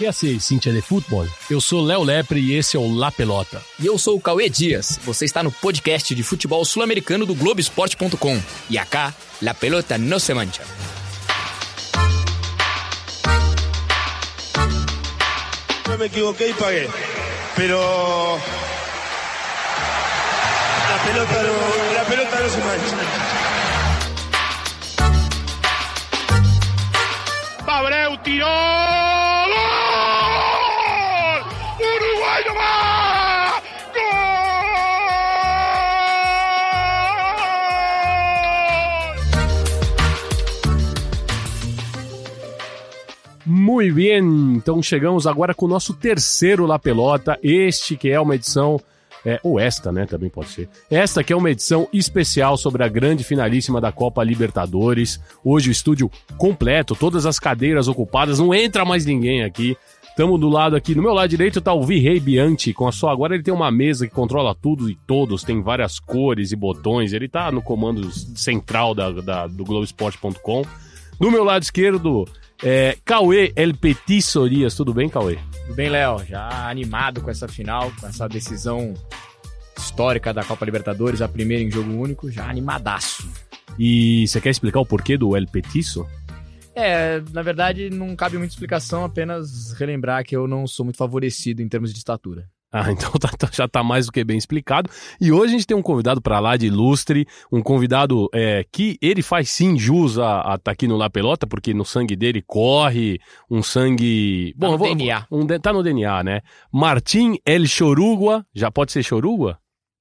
E assim, Cintia de Futebol? Eu sou Léo Lepre e esse é o La Pelota. E eu sou o Cauê Dias. Você está no podcast de futebol sul-americano do Globoesporte.com. E acá, La Pelota no se mancha. No me equivoqué y pagué. Pero. La pelota no, la pelota no se mancha. Abreu tiró. Muito bem, então chegamos agora com o nosso terceiro La Pelota, este que é uma edição, é, ou esta, né, também pode ser. Esta que é uma edição especial sobre a grande finalíssima da Copa Libertadores. Hoje o estúdio completo, todas as cadeiras ocupadas, não entra mais ninguém aqui. Estamos do lado aqui, no meu lado direito tá o Virrei Bianchi, com a sua. Agora ele tem uma mesa que controla tudo e todos, tem várias cores e botões. Ele tá no comando central da, da- do Globoesporte.com. Do meu lado esquerdo, é, Cauê El Petit Sorias. Tudo bem, Cauê? Tudo bem, Léo? Já animado com essa final, com essa decisão histórica da Copa Libertadores, a primeira em jogo único, já animadaço. E você quer explicar o porquê do El Petiço? É, na verdade, não cabe muita explicação, apenas relembrar que eu não sou muito favorecido em termos de estatura. Ah, então tá- tá- já tá mais do que bem explicado. E hoje a gente tem um convidado pra lá de ilustre, um convidado é, que ele faz sim jus a estar aqui no La Pelota, porque no sangue dele corre um sangue. Tá no eu vou- DNA. Um, tá no DNA, né? Martim El Chorugua, já pode ser Chorugua?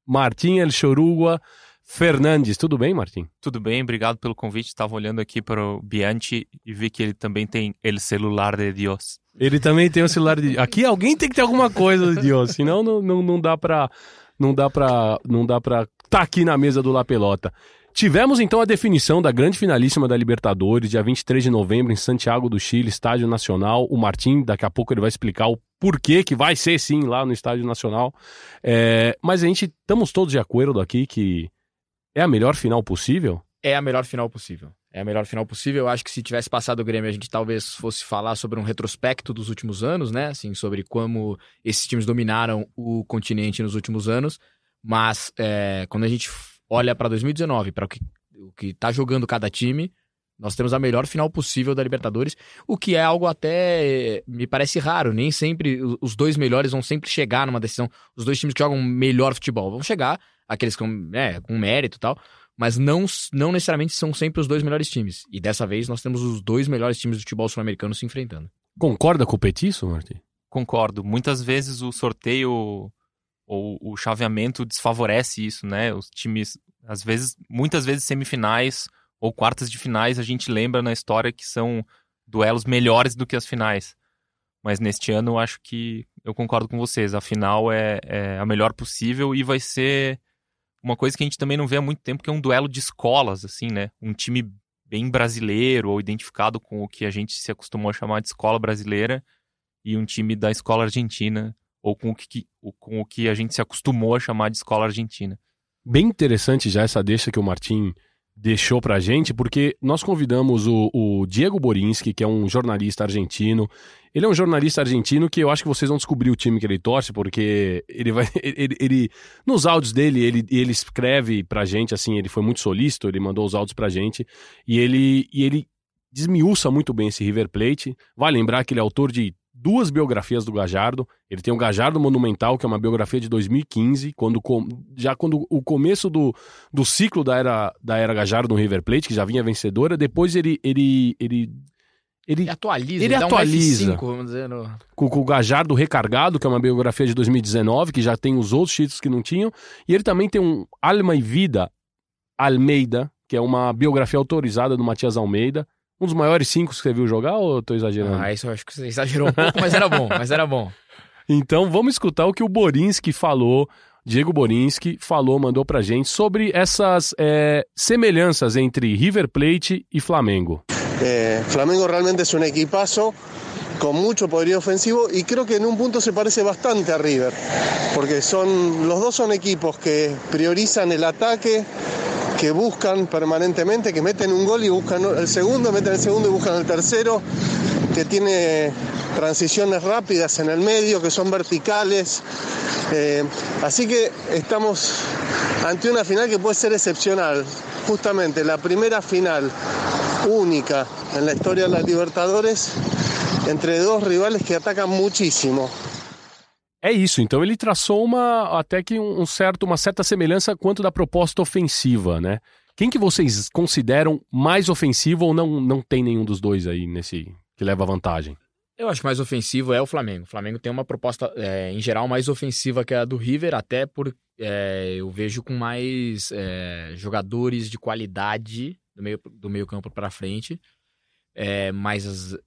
Martim El Chorugua Fernandes. Tudo bem, Martim? Tudo bem, obrigado pelo convite. Estava olhando aqui para o Bianchi e vi que ele também tem el celular de Dios. Ele também tem o celular de. Aqui alguém tem que ter alguma coisa de Deus, senão não, não, não dá pra. Não dá pra. Não dá pra. Tá aqui na mesa do La Pelota. Tivemos então a definição da grande finalíssima da Libertadores, dia 23 de novembro, em Santiago do Chile, Estádio Nacional. O Martim, daqui a pouco ele vai explicar o porquê que vai ser sim lá no Estádio Nacional. É, mas a gente estamos todos de acordo aqui que é a melhor final possível. É a melhor final possível. É a melhor final possível. Eu acho que se tivesse passado o Grêmio, a gente talvez fosse falar sobre um retrospecto dos últimos anos, né? Assim, sobre como esses times dominaram o continente nos últimos anos. Mas é, quando a gente olha para 2019, para o que, o que tá jogando cada time, nós temos a melhor final possível da Libertadores, o que é algo até eh, me parece raro. Nem sempre os dois melhores vão sempre chegar numa decisão. Os dois times que jogam melhor futebol vão chegar, aqueles com, é, com mérito e tal mas não, não necessariamente são sempre os dois melhores times. E dessa vez nós temos os dois melhores times do futebol sul-americano se enfrentando. Concorda com o Petiço, Martim? Concordo. Muitas vezes o sorteio ou o chaveamento desfavorece isso, né? Os times, às vezes, muitas vezes semifinais ou quartas de finais, a gente lembra na história que são duelos melhores do que as finais. Mas neste ano eu acho que eu concordo com vocês. A final é, é a melhor possível e vai ser uma coisa que a gente também não vê há muito tempo, que é um duelo de escolas, assim, né? Um time bem brasileiro ou identificado com o que a gente se acostumou a chamar de escola brasileira e um time da escola argentina ou com o que, com o que a gente se acostumou a chamar de escola argentina. bem interessante já essa deixa que o Martim deixou pra gente, porque nós convidamos o, o Diego Borinski, que é um jornalista argentino. Ele é um jornalista argentino que eu acho que vocês vão descobrir o time que ele torce, porque ele vai. Ele, ele- nos áudios dele, ele, ele escreve pra gente, assim, ele foi muito solícito, ele mandou os áudios pra gente, e ele, e ele desmiuça muito bem esse River Plate. Vai lembrar que ele é autor de duas biografias do Gajardo. Ele tem o Gajardo Monumental, que é uma biografia de 2015, quando já quando o começo do, do ciclo da era da era Gajardo no River Plate, que já vinha vencedora, depois ele ele ele ele Ele atualiza, Ele dá atualiza. um F5, vamos dizer. No... com, com o Gajardo Recargado, que é uma biografia de 2019, que já tem os outros títulos que não tinham, e ele também tem um Alma e Vida Almeida, que é uma biografia autorizada do Matias Almeida, um dos maiores cinco que você viu jogar, ou eu tô exagerando? Ah, isso eu acho que você exagerou um pouco, mas era bom, mas era bom. Então vamos escutar o que o Borinski falou, Diego Borinski falou, mandou pra gente sobre essas é, semelhanças entre River Plate e Flamengo. Eh, Flamengo realmente es un equipazo con mucho poderío ofensivo y creo que en un punto se parece bastante a River, porque son los dos son equipos que priorizan el ataque, que buscan permanentemente, que meten un gol y buscan el segundo, meten el segundo y buscan el tercero, que tiene transiciones rápidas en el medio que son verticales. Eh, así que estamos ante una final que puede ser excepcional. Justamente la primera final única en la historia de la Libertadores entre dos rivales que atacam muitíssimo. É isso, então ele traçou uma até que um certo, uma certa semelhança quanto da proposta ofensiva, né? Quem que vocês consideram mais ofensivo ou não, não tem nenhum dos dois aí nesse que leva vantagem? Eu acho que mais ofensivo é o Flamengo. O Flamengo tem uma proposta, é, em geral, mais ofensiva que a do River, até por é, eu vejo com mais é, jogadores de qualidade do meio, do meio campo para frente. É, mas as,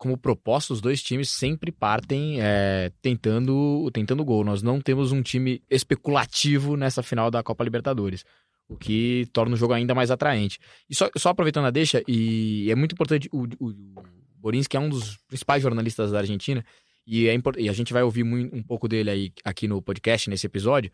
como proposta, os dois times sempre partem é, tentando, tentando gol. Nós não temos um time especulativo nessa final da Copa Libertadores o que torna o jogo ainda mais atraente. E só, só aproveitando a deixa, e é muito importante, o, o, o Borinski é um dos principais jornalistas da Argentina, e, é e a gente vai ouvir muito, um pouco dele aí aqui no podcast, nesse episódio,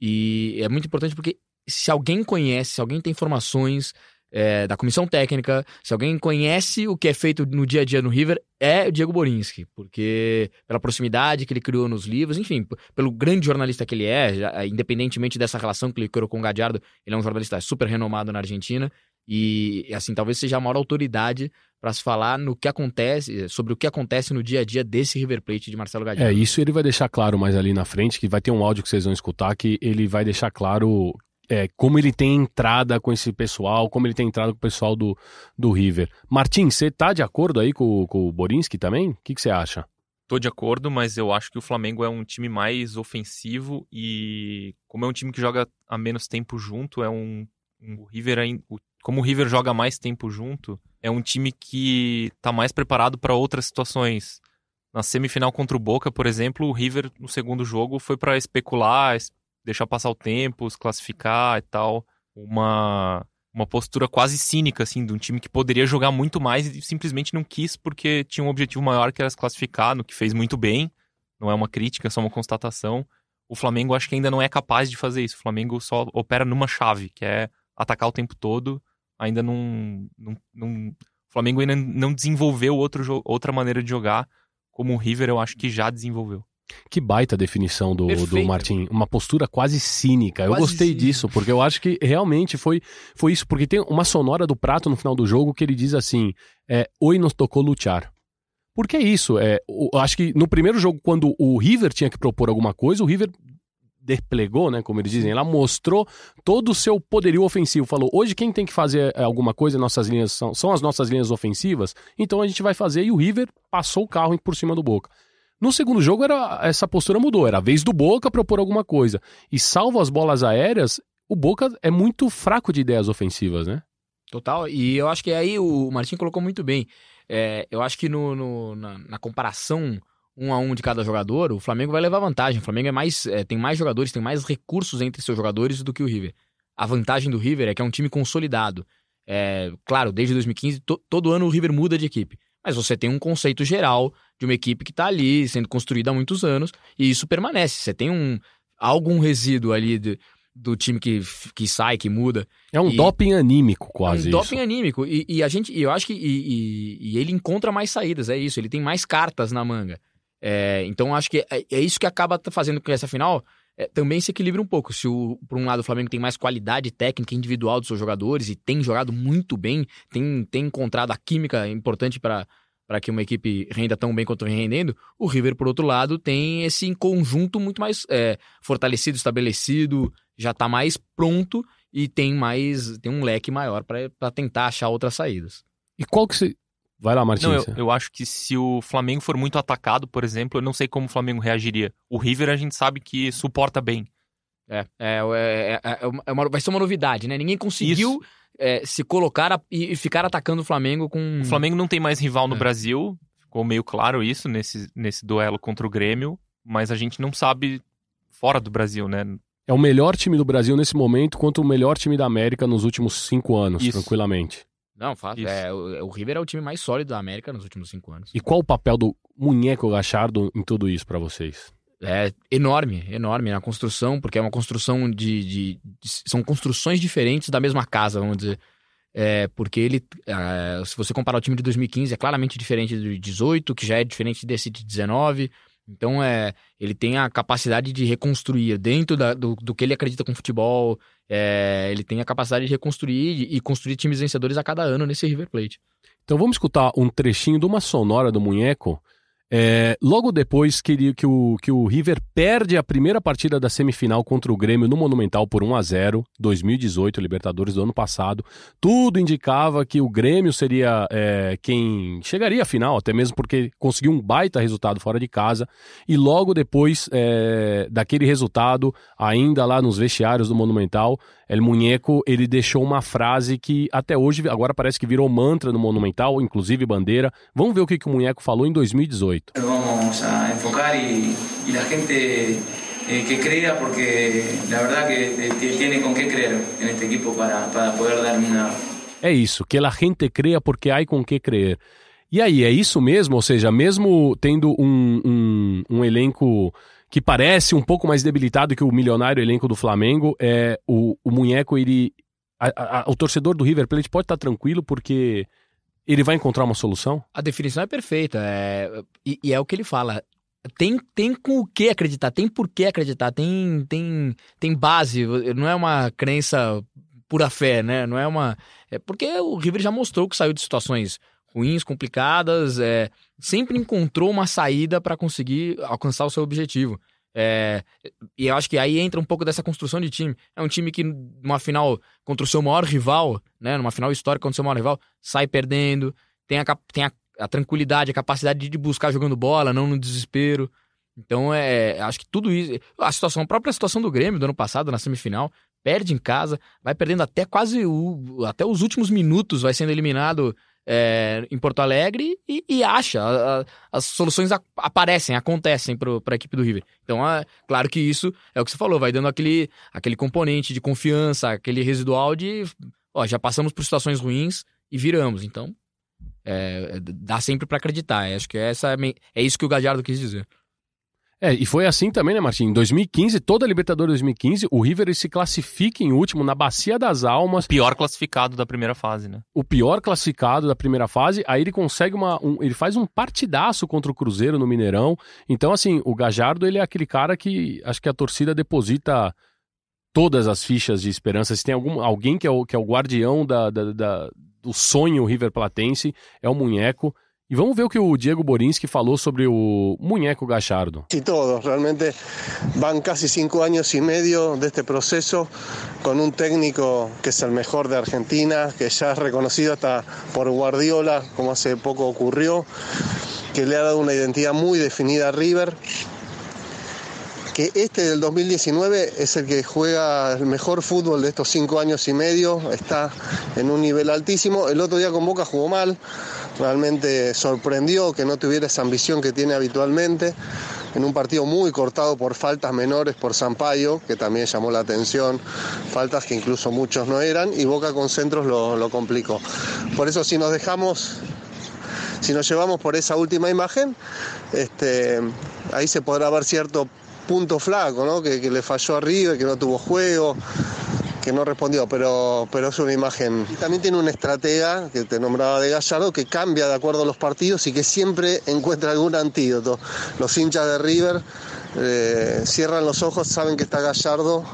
e é muito importante porque se alguém conhece, se alguém tem informações é, da comissão técnica, se alguém conhece o que é feito no dia a dia no River, é o Diego Borinski, porque pela proximidade que ele criou nos livros, enfim, pelo grande jornalista que ele é, já, independentemente dessa relação que ele criou com o Gadiardo, ele é um jornalista super renomado na Argentina e, assim, talvez seja a maior autoridade para se falar no que acontece, sobre o que acontece no dia a dia desse River Plate de Marcelo Gadiardo. É, isso ele vai deixar claro mais ali na frente, que vai ter um áudio que vocês vão escutar, que ele vai deixar claro é, como ele tem entrada com esse pessoal, como ele tem entrada com o pessoal do, do River. Martins, você tá de acordo aí com, com o Borinski também? O que, você acha? Tô de acordo, mas eu acho que o Flamengo é um time mais ofensivo e como é um time que joga há menos tempo junto, é um, um o River como o River joga mais tempo junto, é um time que tá mais preparado para outras situações. Na semifinal contra o Boca, por exemplo, o River no segundo jogo foi para especular, deixar passar o tempo, se classificar e tal. Uma, uma postura quase cínica, assim, de um time que poderia jogar muito mais e simplesmente não quis porque tinha um objetivo maior que era se classificar, no que fez muito bem. Não é uma crítica, é só uma constatação. O Flamengo acho que ainda não é capaz de fazer isso. O Flamengo só opera numa chave, que é atacar o tempo todo. Ainda não. não, não o Flamengo ainda não desenvolveu outro, outra maneira de jogar, como o River eu acho que já desenvolveu. Que baita definição do, do Martin. Uma postura quase cínica. Quase eu gostei cínica. disso, porque eu acho que realmente foi, foi isso. Porque tem uma sonora do prato no final do jogo que ele diz assim: é, Oi, nos tocou lutar. Porque é isso. É, eu acho que no primeiro jogo, quando o River tinha que propor alguma coisa, o River desplegou, né, como eles dizem, ela mostrou todo o seu poderio ofensivo. Falou: hoje quem tem que fazer é, alguma coisa, nossas linhas são, são as nossas linhas ofensivas, então a gente vai fazer. E o River passou o carro por cima do Boca. No segundo jogo, era essa postura mudou. Era a vez do Boca propor alguma coisa. E salvo as bolas aéreas, o Boca é muito fraco de ideias ofensivas, né? Total. E eu acho que aí o Martin colocou muito bem. É, eu acho que no, no na, na, comparação um a um de cada jogador, o Flamengo vai levar vantagem. O Flamengo é mais, é, tem mais jogadores, tem mais recursos entre seus jogadores do que o River. A vantagem do River é que é um time consolidado. É, claro, desde 2015, to, todo ano o River muda de equipe. Mas você tem um conceito geral de uma equipe que está ali sendo construída há muitos anos e isso permanece. Você tem um algum resíduo ali de, do time que, que sai, que muda. É um e, doping anímico, quase. É um doping anímico. E, e, a gente, eu acho que. E, e, ele encontra mais saídas, é isso. Ele tem mais cartas na manga. É, então acho que é, é, isso que acaba fazendo com que essa final é, também se equilibre um pouco. Se, o, por um lado, o Flamengo tem mais qualidade técnica individual dos seus jogadores e tem jogado muito bem, tem, tem encontrado a química importante para para que uma equipe renda tão bem quanto vem rendendo, o River, por outro lado, tem esse conjunto muito mais é, fortalecido, estabelecido, já está mais pronto e tem mais tem um leque maior para tentar achar outras saídas. E qual que. Vai lá, Martins. Não, eu, eu, acho que se o Flamengo for muito atacado, por exemplo, eu não sei como o Flamengo reagiria. O River a gente sabe que suporta bem. É, é, é, é uma, vai ser uma novidade, né? Ninguém conseguiu. É, se colocar a, e ficar atacando o Flamengo com. O Flamengo não tem mais rival no é. Brasil, ficou meio claro isso nesse, nesse duelo contra o Grêmio, mas a gente não sabe fora do Brasil, né? É o melhor time do Brasil nesse momento contra o melhor time da América nos últimos cinco anos, isso. tranquilamente. Não, fácil. É, o, o River é o time mais sólido da América nos últimos cinco anos. E qual o papel do Munheco Gachardo em tudo isso para vocês? é enorme, enorme na construção, porque é uma construção de, de, de, São construções diferentes da mesma casa, vamos dizer. é, porque ele, é, se você comparar o time de 2015, é claramente diferente do de 18, que já é diferente desse de 19. Então, é, ele tem a capacidade de reconstruir dentro da, do, do que ele acredita com futebol. É, ele tem a capacidade de reconstruir e construir times vencedores a cada ano nesse River Plate. Então vamos escutar um trechinho de uma sonora do Munheco é, logo depois que, que, o, que o River perde a primeira partida da semifinal contra o Grêmio no Monumental por 1 a 0 2018, Libertadores do ano passado, tudo indicava que o Grêmio seria é, quem chegaria à final, até mesmo porque conseguiu um baita resultado fora de casa. E logo depois é, daquele resultado, ainda lá nos vestiários do Monumental, El Munheco ele deixou uma frase que até hoje agora parece que virou mantra no Monumental, inclusive bandeira. Vamos ver o que, que o Munheco falou em 2018. Vamos a enfocar y, y la gente eh, que crea, porque la verdad que eh, tiene con qué creer en este equipo para, para poder dar una. É isso, que a gente creia porque há com que crer. E aí, é isso mesmo? Ou seja, mesmo tendo um, um, um elenco que parece um pouco mais debilitado que o milionário elenco do Flamengo, é o, o Munheco, ele. A, a, o torcedor do River Plate pode estar tranquilo porque ele vai encontrar uma solução? A definição é perfeita. É, e, e, é o que ele fala. Tem, tem com o que acreditar, tem por que acreditar, tem, tem, tem base, não é uma crença pura fé, né? Não é uma. É porque o River já mostrou que saiu de situações ruins, complicadas, é, sempre encontrou uma saída para conseguir alcançar o seu objetivo. É, e eu acho que aí entra um pouco dessa construção de time. É um time que, numa final contra o seu maior rival, né, numa final histórica contra o seu maior rival, sai perdendo, tem a, tem a, a tranquilidade, a capacidade de buscar jogando bola, não no desespero. Então, é, acho que tudo isso. A situação, a própria situação do Grêmio do ano passado, na semifinal, perde em casa, vai perdendo até quase o, até os últimos minutos, vai sendo eliminado é, em Porto Alegre e, e acha. A, a, as soluções a, aparecem, acontecem para a equipe do River. Então, é, claro que isso é o que você falou, vai dando aquele, aquele componente de confiança, aquele residual de. Ó, já passamos por situações ruins e viramos. Então, é, dá sempre para acreditar. Acho que essa é, é isso que o Gadiardo quis dizer. É, e foi assim também, né, Martim? Em 2015, toda a Libertadores 2015, o River se classifica em último na Bacia das Almas. O pior classificado da primeira fase, né? O pior classificado da primeira fase. Aí ele consegue uma. Um, ele faz um partidaço contra o Cruzeiro no Mineirão. Então, assim, o Gajardo, ele é aquele cara que acho que a torcida deposita todas as fichas de esperança. Se tem algum, alguém que é o, que é o guardião da, da, da do sonho River Platense, é o Munheco. E vamos ver o que o Diego Borinski falou sobre o muñeco Gallardo. Sí, todos. Realmente van casi cinco años y medio de este proceso con un técnico que es el mejor de Argentina, que ya es reconocido hasta por Guardiola, como hace poco ocurrió, que le ha dado una identidad muy definida a River que este del 2019 es el que juega el mejor fútbol de estos cinco años y medio, está en un nivel altísimo. El otro día con Boca jugó mal, realmente sorprendió que no tuviera esa ambición que tiene habitualmente. En un partido muy cortado por faltas menores por Sampaio, que también llamó la atención, faltas que incluso muchos no eran, y Boca con centros lo, lo complicó. Por eso si nos dejamos si nos llevamos por esa última imagen, este, ahí se podrá ver cierto punto flaco, ¿no? Que, le falló arriba, que no tuvo juego, que no respondió, pero, pero es una imagen. Y también tiene un estratega, que te nombraba de Gallardo, que cambia de acuerdo a los partidos y que siempre encuentra algún antídoto. Los hinchas de River eh, cierran los ojos, saben que está Gallardo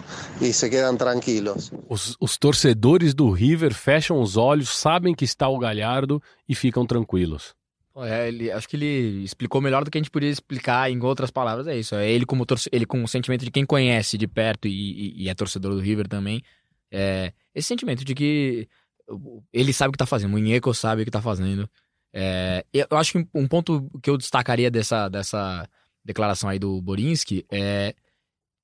e se quedam tranquilos. Os, os, torcedores do River fecham os olhos, sabem que está o Galhardo e ficam tranquilos. É, ele, acho que ele explicou melhor do que a gente podia explicar em outras palavras. É isso. É ele como ele com o sentimento de quem conhece de perto e, e, e é torcedor do River também. É, esse sentimento de que ele sabe o que tá fazendo, o Inheco sabe o que tá fazendo. É, eu acho que um ponto que eu destacaria dessa, dessa declaração aí do Borinski é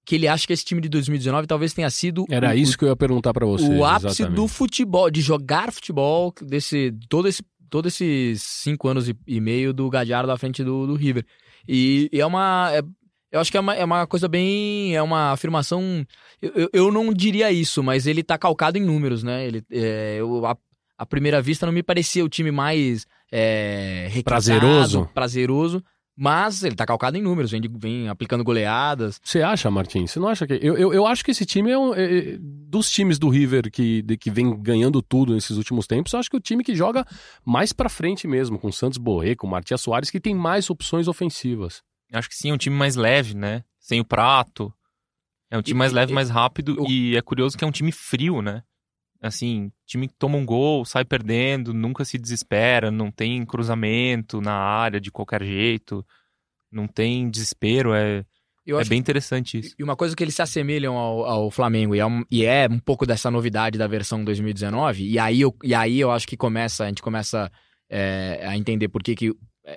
que ele acha que esse time de 2019 talvez tenha sido. Era o, isso que eu ia perguntar para você. O ápice exatamente. do futebol, de jogar futebol, desse todo esse todos esses cinco anos e, e meio do Gadiardo à frente do, do River. E, e é uma. É, eu acho que é uma, é uma coisa bem. É uma afirmação. Eu, eu não diria isso, mas ele tá calcado em números, né? Ele, é, eu, a, primeira vista não me parecia o time mais. É, prazeroso. Prazeroso. Mas ele tá calcado em números, vem, vem aplicando goleadas. Você acha, Martins? Você não acha que. Eu, eu, eu acho que esse time é, um, é, é dos times do River que, de, que vem ganhando tudo nesses últimos tempos, eu acho que o time que joga mais pra frente mesmo, com Santos Borré, com Martias Soares, que tem mais opções ofensivas. Acho que sim, é um time mais leve, né? Sem o prato. É um time mais leve, mais rápido. E é curioso que é um time frio, né? Assim, time que toma um gol, sai perdendo, nunca se desespera, não tem cruzamento na área de qualquer jeito, não tem desespero, é, é bem interessante isso. E uma coisa que eles se assemelham ao, ao Flamengo, e é, um, e é, um, pouco dessa novidade da versão 2019, e aí eu, e aí eu acho que começa, a gente começa é, a entender por que, que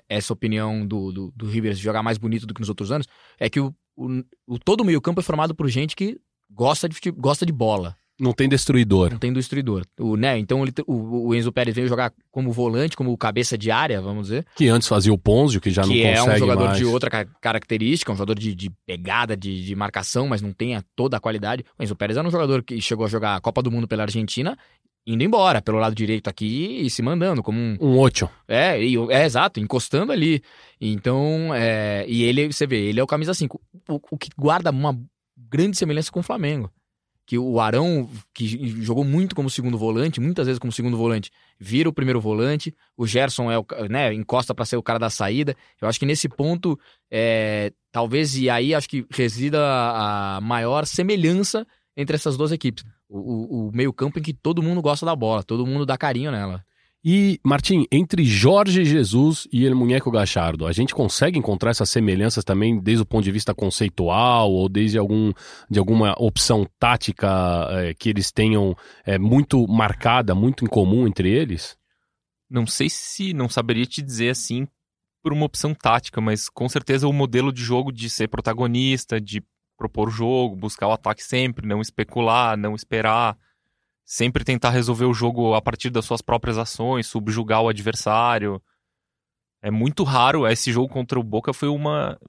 essa opinião do, do, do River jogar mais bonito do que nos outros anos, é que o, o, o todo o meio campo é formado por gente que gosta de, gosta de bola. Não tem destruidor. Não tem destruidor. O, né, então ele, o, o, Enzo Pérez veio jogar como volante, como cabeça de área, vamos dizer. Que antes fazia o Ponzio, que já que não consegue Que é um jogador mais. de outra característica, um jogador de, de pegada, de, de, marcação, mas não tem toda a qualidade. O Enzo Pérez era um jogador que chegou a jogar a Copa do Mundo pela Argentina indo embora pelo lado direito aqui e se mandando como um um ocho. É, e, é exato, encostando ali. Então, é, e ele, você vê, ele é o camisa 5, o, o, que guarda uma grande semelhança com o Flamengo. Que o Arão, que jogou muito como segundo volante, muitas vezes como segundo volante, vira o primeiro volante. O Gerson é o, né, encosta para ser o cara da saída. Eu acho que nesse ponto, é, talvez, e aí acho que resida a maior semelhança entre essas duas equipes. O, o, o meio-campo em que todo mundo gosta da bola, todo mundo dá carinho nela. E, Martim, entre Jorge Jesus e El Muñeco Gachardo, a gente consegue encontrar essas semelhanças também desde o ponto de vista conceitual ou desde algum, de alguma opção tática é, que eles tenham é, muito marcada, muito em comum entre eles? Não sei se, não saberia te dizer assim por uma opção tática, mas com certeza o modelo de jogo de ser protagonista, de propor o jogo, buscar o ataque sempre, não especular, não esperar sempre tentar resolver o jogo a partir das suas próprias ações, subjugar o adversário. É muito raro, esse jogo contra o Boca foi uma,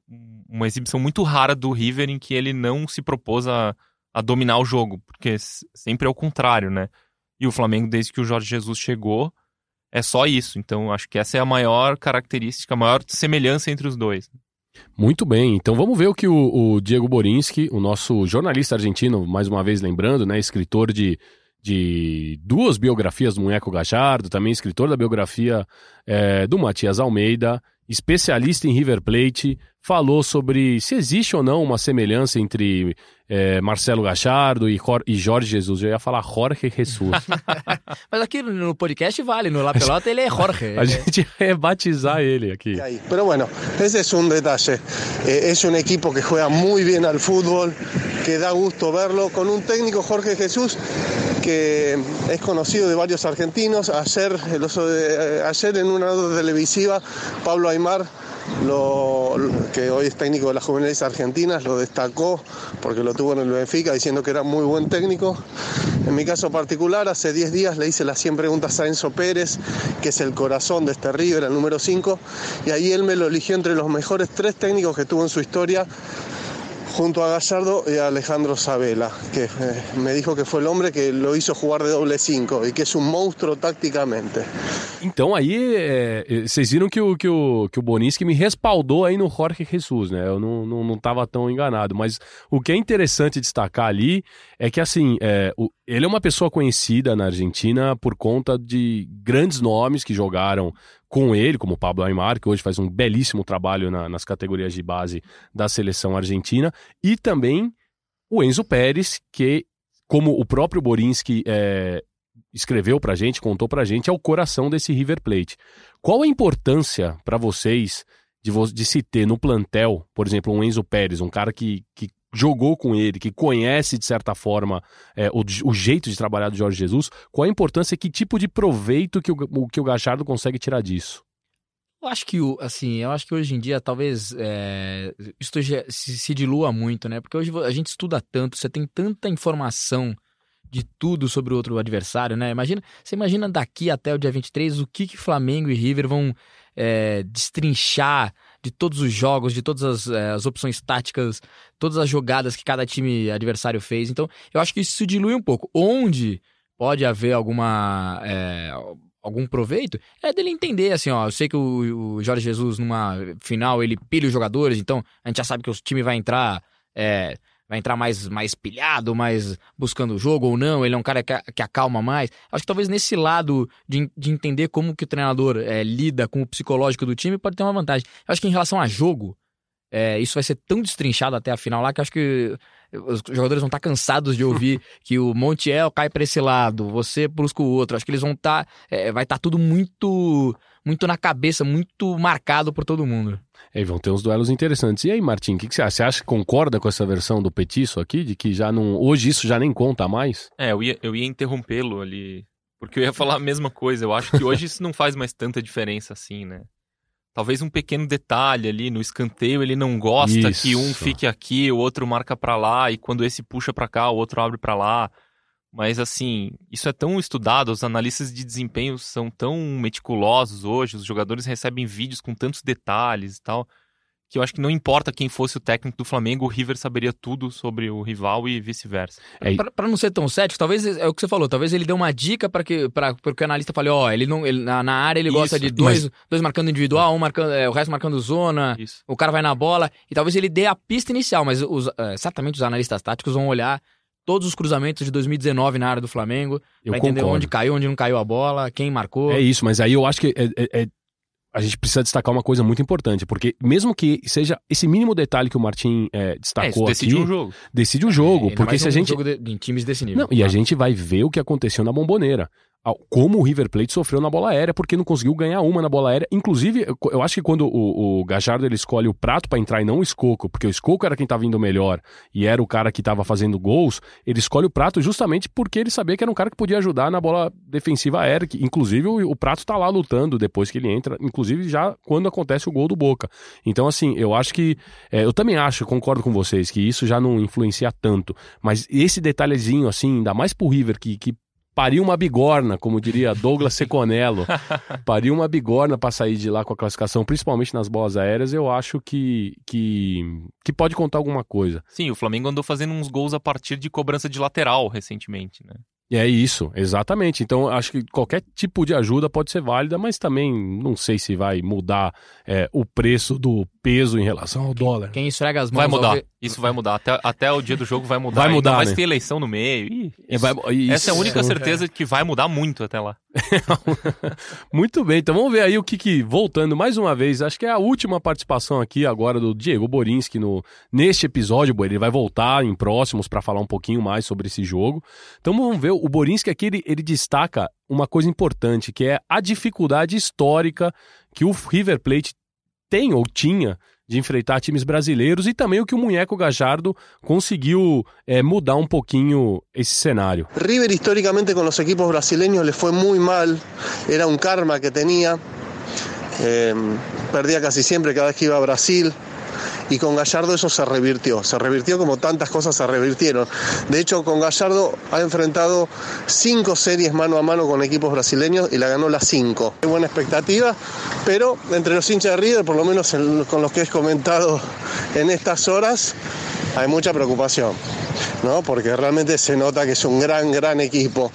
uma exibição muito rara do River em que ele não se propôs a, a dominar o jogo, porque sempre é o contrário, né? E o Flamengo, desde que o Jorge Jesus chegou, é só isso. Então, acho que essa é a maior característica, a maior semelhança entre os dois. Muito bem, então vamos ver o que o, o Diego Borinski, o nosso jornalista argentino, mais uma vez lembrando, né, escritor de de duas biografias do Munheco Gajardo, também escritor da biografia é, do Matias Almeida, especialista em River Plate, falou sobre se existe ou não uma semelhança entre é, Marcelo Gachardo e, e, Jorge Jesus. Eu ia falar Jorge Jesus. Mas aqui no podcast vale, no La Pelota ele é Jorge. A gente ia batizar ele aqui. Pero bueno, ese es un detalle. Eh, es un equipo que juega muy bien al fútbol, que da gusto verlo, con un técnico Jorge Jesús que es conocido de varios argentinos. Ayer, eh, ayer en una nota televisiva, Pablo Aymar lo, que hoy es técnico de las juveniles argentinas, lo destacó porque lo tuvo en el Benfica diciendo que era muy buen técnico. En mi caso particular, hace 10 días le hice las 100 preguntas a Enzo Pérez, que es el corazón de este River, el número 5, y ahí él me lo eligió entre los mejores tres técnicos que tuvo en su historia junto a Gallardo y a Alejandro Sabela, que eh, me dijo que fue el hombre que lo hizo jugar de doble 5 e que é um monstro taticamente. Então aí, é, vocês viram que o, que, o, que o Boninski me respaldou aí no Jorge Jesus, né? Eu não, não, não tava tão enganado, mas o que é interessante destacar ali é que, assim, o, ele é uma pessoa conhecida na Argentina por conta de grandes nomes que jogaram com ele, como Pablo Aymar, que hoje faz um belíssimo trabalho na, nas categorias de base da seleção argentina, e também o Enzo Pérez, que, como o próprio Borinski é, escreveu pra gente, contou pra gente, é o coração desse River Plate. Qual a importância para vocês de, de se ter no plantel, por exemplo, um Enzo Pérez, um cara que, que jogou com ele, que conhece de certa forma é, o, o, jeito de trabalhar do Jorge Jesus, qual a importância, que tipo de proveito que o, que o Gachardo consegue tirar disso? Eu acho que, assim, eu acho que hoje em dia talvez é, isso se, se, dilua muito, né? Porque hoje a gente estuda tanto, você tem tanta informação de tudo sobre o outro adversário, né? Imagina, você imagina daqui até o dia 23 o que, que Flamengo e River vão é, destrinchar de todos os jogos, de todas as, é, as, opções táticas, todas as jogadas que cada time adversário fez. Então, eu acho que isso se dilui um pouco. Onde pode haver alguma. É, algum proveito é dele entender assim, ó, eu sei que o, o, Jorge Jesus numa final ele pilha os jogadores, então a gente já sabe que o time vai entrar é, vai entrar mais, mais pilhado, mais buscando o jogo ou não, ele é um cara que, que acalma mais. Acho que talvez nesse lado de, de entender como que o treinador é, lida com o psicológico do time pode ter uma vantagem. Eu acho que em relação a jogo, é, isso vai ser tão destrinchado até a final lá que acho que os jogadores vão estar cansados de ouvir que o Montiel cai para esse lado, você busca o outro. Acho que eles vão estar. É, vai estar tudo muito muito na cabeça, muito marcado por todo mundo. É, vão ter uns duelos interessantes. E aí, Martim, o que, que, você acha? Você acha que concorda com essa versão do Petiço aqui? De que já não. Hoje isso já nem conta mais? É, eu ia, eu ia interrompê-lo ali. Porque eu ia falar a mesma coisa. Eu acho que hoje isso não faz mais tanta diferença assim, né? Talvez um pequeno detalhe ali no escanteio ele não gosta Isso. que um fique aqui, o outro marca para lá e quando esse puxa para cá, o outro abre para lá. Mas assim, isso é tão estudado, os analistas de desempenho são tão meticulosos hoje, os jogadores recebem vídeos com tantos detalhes e tal, que eu acho que não importa quem fosse o técnico do Flamengo, o River saberia tudo sobre o rival e vice-versa. É, para não ser tão cético, talvez é o que você falou, talvez ele dê uma dica para que para o analista fale, ó, oh, ele não ele, na, na, área ele Isso, gosta de dois, mas... dois marcando individual, um marcando, é, o resto marcando zona, Isso. o cara vai na bola, e talvez ele dê a pista inicial, mas os, é, certamente os analistas táticos vão olhar todos os cruzamentos de 2019 na área do Flamengo, eu pra entender onde caiu, onde não caiu a bola, quem marcou. É isso, mas aí eu acho que é, é, é a gente precisa destacar uma coisa muito importante, porque mesmo que seja esse mínimo detalhe que o Martin é, destacou é, decide aqui, um jogo. Decide um jogo, é, porque se a gente jogo de, em times desse nível. Não, e a gente vai ver o que aconteceu na Bomboneira como o River Plate sofreu na bola aérea, porque não conseguiu ganhar uma na bola aérea. Inclusive, eu acho que quando o, o Gajardo ele escolhe o prato para entrar e não o Escoco, porque o Escoco era quem estava indo melhor e era o cara que estava fazendo gols, ele escolhe o prato justamente porque ele sabia que era um cara que podia ajudar na bola defensiva aérea. Que, inclusive, o, o prato está lá lutando depois que ele entra, inclusive já quando acontece o gol do Boca. Então, assim, eu acho que. É, eu também acho, concordo com vocês, que isso já não influencia tanto. Mas esse detalhezinho, assim, ainda mais pro River, que, que pariu uma bigorna, como diria Douglas Seconello. pariu uma bigorna para sair de lá com a classificação, principalmente nas bolas aéreas, eu acho que, que, que pode contar alguma coisa. Sim, o Flamengo andou fazendo uns gols a partir de cobrança de lateral recentemente, né? É isso, exatamente. Então, acho que qualquer tipo de ajuda pode ser válida, mas também não sei se vai mudar é, o preço do peso em relação ao dólar. Quem esfrega as mãos... Vai mudar, ao... isso vai mudar. Até, até o dia do jogo vai mudar. Vai mudar, Mas né? tem eleição no meio. Ih, isso, vai, isso, essa é a única certeza é. que vai mudar muito até lá. muito bem, então vamos ver aí o que, que, voltando mais uma vez, acho que é a última participação aqui agora do Diego Borinski no, neste episódio, ele vai voltar em próximos para falar um pouquinho mais sobre esse jogo. Então vamos ver, o Borinski aqui, ele ele, destaca uma coisa importante, que é a dificuldade histórica que o River Plate tem ou tinha de enfrentar times brasileiros e também o que o Munheco Gajardo conseguiu é, mudar um pouquinho esse cenário. River historicamente com os equipos brasileiros le foi muito mal, era um karma que tinha, eh, perdia casi sempre cada vez que ia a Brasil. Y con Gallardo eso se revirtió, se revirtió como tantas cosas se revirtieron. De hecho, con Gallardo ha enfrentado cinco series mano a mano con equipos brasileños y la ganó las cinco. Hay buena expectativa, pero entre los hinchas de River, por lo menos con los que he comentado en estas horas, hay mucha preocupación, ¿no? porque realmente se nota que es un gran, gran equipo.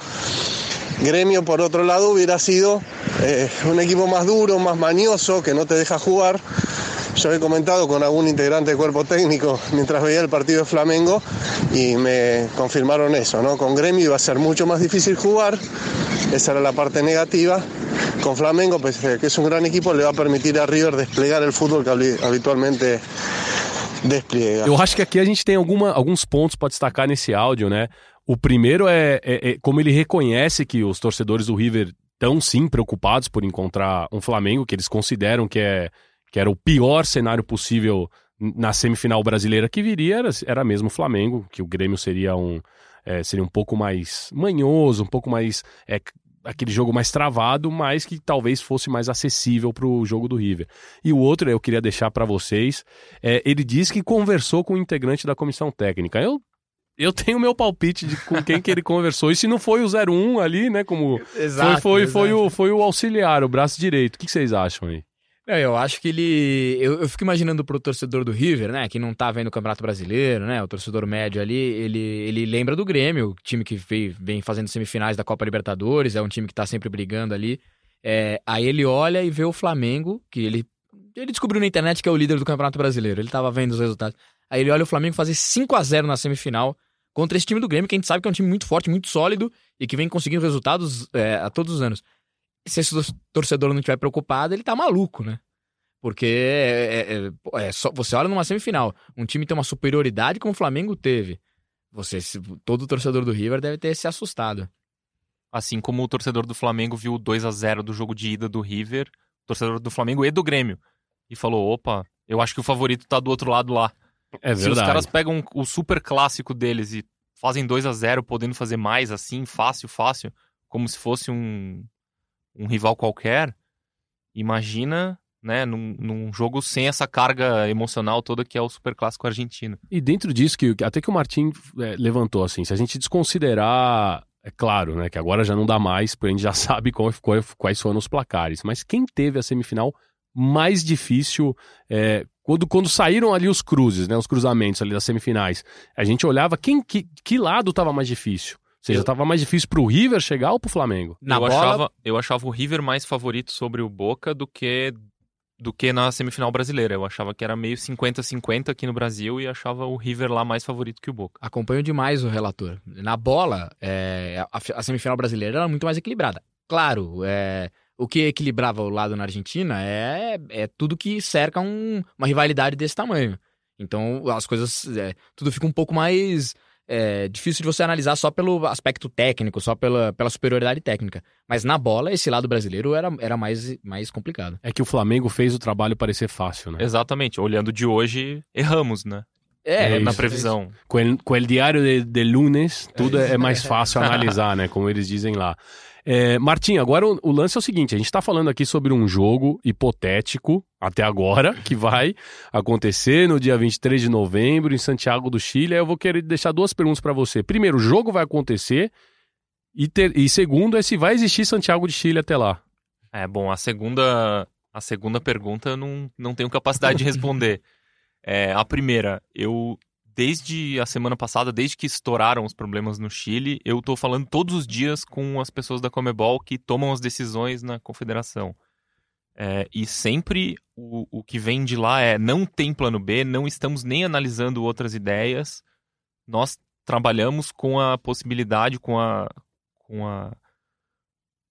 Gremio, por otro lado, hubiera sido eh, un equipo más duro, más manioso, que no te deja jugar, yo he comentado con algún integrante del cuerpo técnico mientras veía el partido de Flamengo y me confirmaron eso, ¿no? Con Gremio iba a ser mucho más difícil jugar, esa era la parte negativa. Con Flamengo, pues, eh, que es un gran equipo, le va a permitir a River desplegar el fútbol que habitualmente despliega. Eu acho que aqui a gente tem alguma, alguns pontos para destacar nesse áudio, né? O primeiro é, é, é, como ele reconhece que os torcedores do River estão sim preocupados por encontrar um Flamengo que eles consideram que é que era o pior cenário possível na semifinal brasileira que viria, era, era mesmo o Flamengo, que o Grêmio seria um, é, seria um pouco mais manhoso, um pouco mais. É, aquele jogo mais travado, mas que talvez fosse mais acessível para o jogo do River. E o outro, eu queria deixar para vocês, é, ele diz que conversou com o integrante da comissão técnica. Eu eu tenho meu palpite de com quem que ele conversou. E se não foi o 01 ali, né? Como exato, foi, foi, exato. foi, o, foi o auxiliar, o braço direito. O que, que vocês acham aí? É, eu acho que ele. Eu, eu, fico imaginando pro torcedor do River, né? Que não tá vendo o Campeonato Brasileiro, né? O torcedor médio ali, ele, ele lembra do Grêmio, time que vem, vem fazendo semifinais da Copa Libertadores, é um time que tá sempre brigando ali. É, aí ele olha e vê o Flamengo, que ele. Ele descobriu na internet que é o líder do Campeonato Brasileiro. Ele tava vendo os resultados. Aí ele olha o Flamengo fazer 5 a 0 na semifinal contra esse time do Grêmio, que a gente sabe que é um time muito forte, muito sólido e que vem conseguindo resultados é, a todos os anos. Se esse torcedor não estiver preocupado, ele tá maluco, né? Porque é, é, é, é só, você olha numa semifinal, um time tem uma superioridade como o Flamengo teve. Você, todo torcedor do River deve ter se assustado. Assim como o torcedor do Flamengo viu o 2 a 0 do jogo de ida do River, o torcedor do Flamengo e do Grêmio, e falou: opa, eu acho que o favorito tá do outro lado lá. É Se os caras pegam o super clássico deles e fazem 2 a 0 podendo fazer mais assim, fácil, fácil, como se fosse um, um rival qualquer, imagina né, num, num, jogo sem essa carga emocional toda que é o super clássico argentino. E dentro disso, que até que o Martim é, levantou, assim, se a gente desconsiderar é claro, né, que agora já não dá mais, porque a gente já sabe qual, qual, quais foram os placares. Mas quem teve a semifinal mais difícil é, quando, quando saíram ali os cruzes, né, os cruzamentos ali das semifinais, a gente olhava quem que, que lado estava mais difícil. Ou seja, estava mais difícil para o River chegar ou para o Flamengo? Na eu, bola... achava, eu achava o River mais favorito sobre o Boca do que do que na semifinal brasileira. Eu achava que era meio 50-50 aqui no Brasil e achava o River lá mais favorito que o Boca. Acompanho demais o relator. Na bola, é, a, a, semifinal brasileira era muito mais equilibrada. Claro, é, o que equilibrava o lado na Argentina é, é tudo que cerca um, uma rivalidade desse tamanho. Então as coisas, é, tudo fica um pouco mais é difícil de você analisar só pelo aspecto técnico, só pela, pela superioridade técnica. Mas na bola, esse lado brasileiro era, era mais, mais complicado. É que o Flamengo fez o trabalho parecer fácil, né? Exatamente. Olhando de hoje, erramos, né? É, é na previsão. Com o, com o diário de, de lunes, tudo é, é mais fácil analisar, né? Como eles dizem lá. É, Martim, agora o, o, lance é o seguinte: a gente está falando aqui sobre um jogo hipotético, até agora, que vai acontecer no dia 23 de novembro em Santiago do Chile. Aí eu vou querer deixar duas perguntas para você. Primeiro, o jogo vai acontecer, e, ter, e segundo, é se vai existir Santiago de Chile até lá. É, bom, a segunda, a segunda pergunta eu não, não tenho capacidade de responder. É, a primeira, eu desde a semana passada, desde que estouraram os problemas no Chile, eu estou falando todos os dias com as pessoas da Comebol que tomam as decisões na confederação. É, e sempre o, o que vem de lá é não tem plano B, não estamos nem analisando outras ideias. Nós trabalhamos com a possibilidade, com a, com a,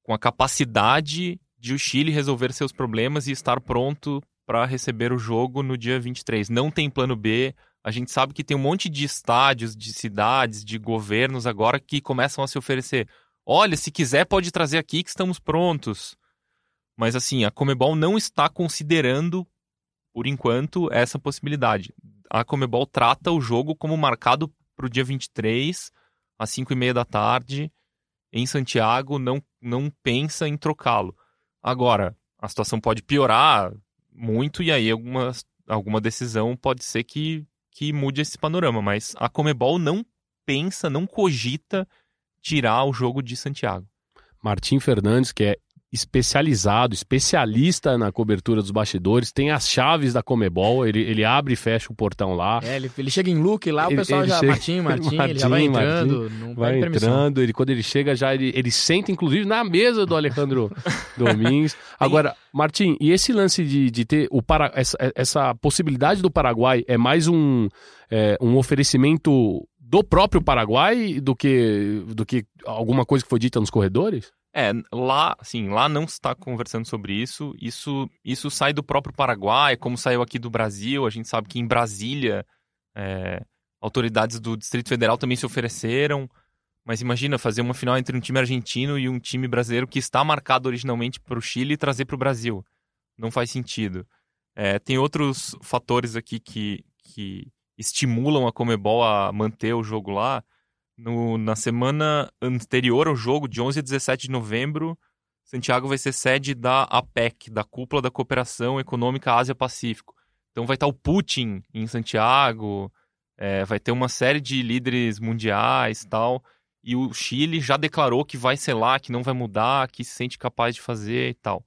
com a capacidade de o Chile resolver seus problemas e estar pronto para receber o jogo no dia 23. Não tem plano B, a gente sabe que tem um monte de estádios, de cidades, de governos agora que começam a se oferecer. Olha, se quiser pode trazer aqui que estamos prontos. Mas assim, a Comebol não está considerando, por enquanto, essa possibilidade. A Comebol trata o jogo como marcado para o dia 23, às 5 e meia da tarde, em Santiago, não, não pensa em trocá-lo. Agora, a situação pode piorar muito e aí alguma, alguma decisão pode ser que que mude esse panorama, mas a Comebol não pensa, não cogita tirar o jogo de Santiago. Martim Fernandes, que é especializado, especialista na cobertura dos bastidores, tem as chaves da Comebol, ele, ele abre e fecha o portão lá. É, ele, ele chega em look lá, o pessoal já, chega... Martim, Martim, Martim, ele já vai entrando, Martim, vai entrando, ele, quando ele chega já, ele, ele senta inclusive na mesa do Alejandro Domingues. Agora, Martim, e esse lance de, de ter o para, essa, essa possibilidade do Paraguai é mais um, é, um oferecimento do próprio Paraguai do que, do que alguma coisa que foi dita nos corredores? É, lá, assim, lá não está conversando sobre isso. Isso, isso sai do próprio Paraguai, como saiu aqui do Brasil. A gente sabe que em Brasília, é, autoridades do Distrito Federal também se ofereceram. Mas imagina fazer uma final entre um time argentino e um time brasileiro que está marcado originalmente para o Chile e trazer para o Brasil. Não faz sentido. É, tem outros fatores aqui que, que estimulam a Comebol a manter o jogo lá. No, na semana anterior ao jogo, de 11 a 17 de novembro, Santiago vai ser sede da APEC, da Cúpula da Cooperação Econômica Ásia-Pacífico. Então vai estar o Putin em Santiago, é, vai ter uma série de líderes mundiais tal. E o Chile já declarou que vai lá, que não vai mudar, que se sente capaz de fazer e tal.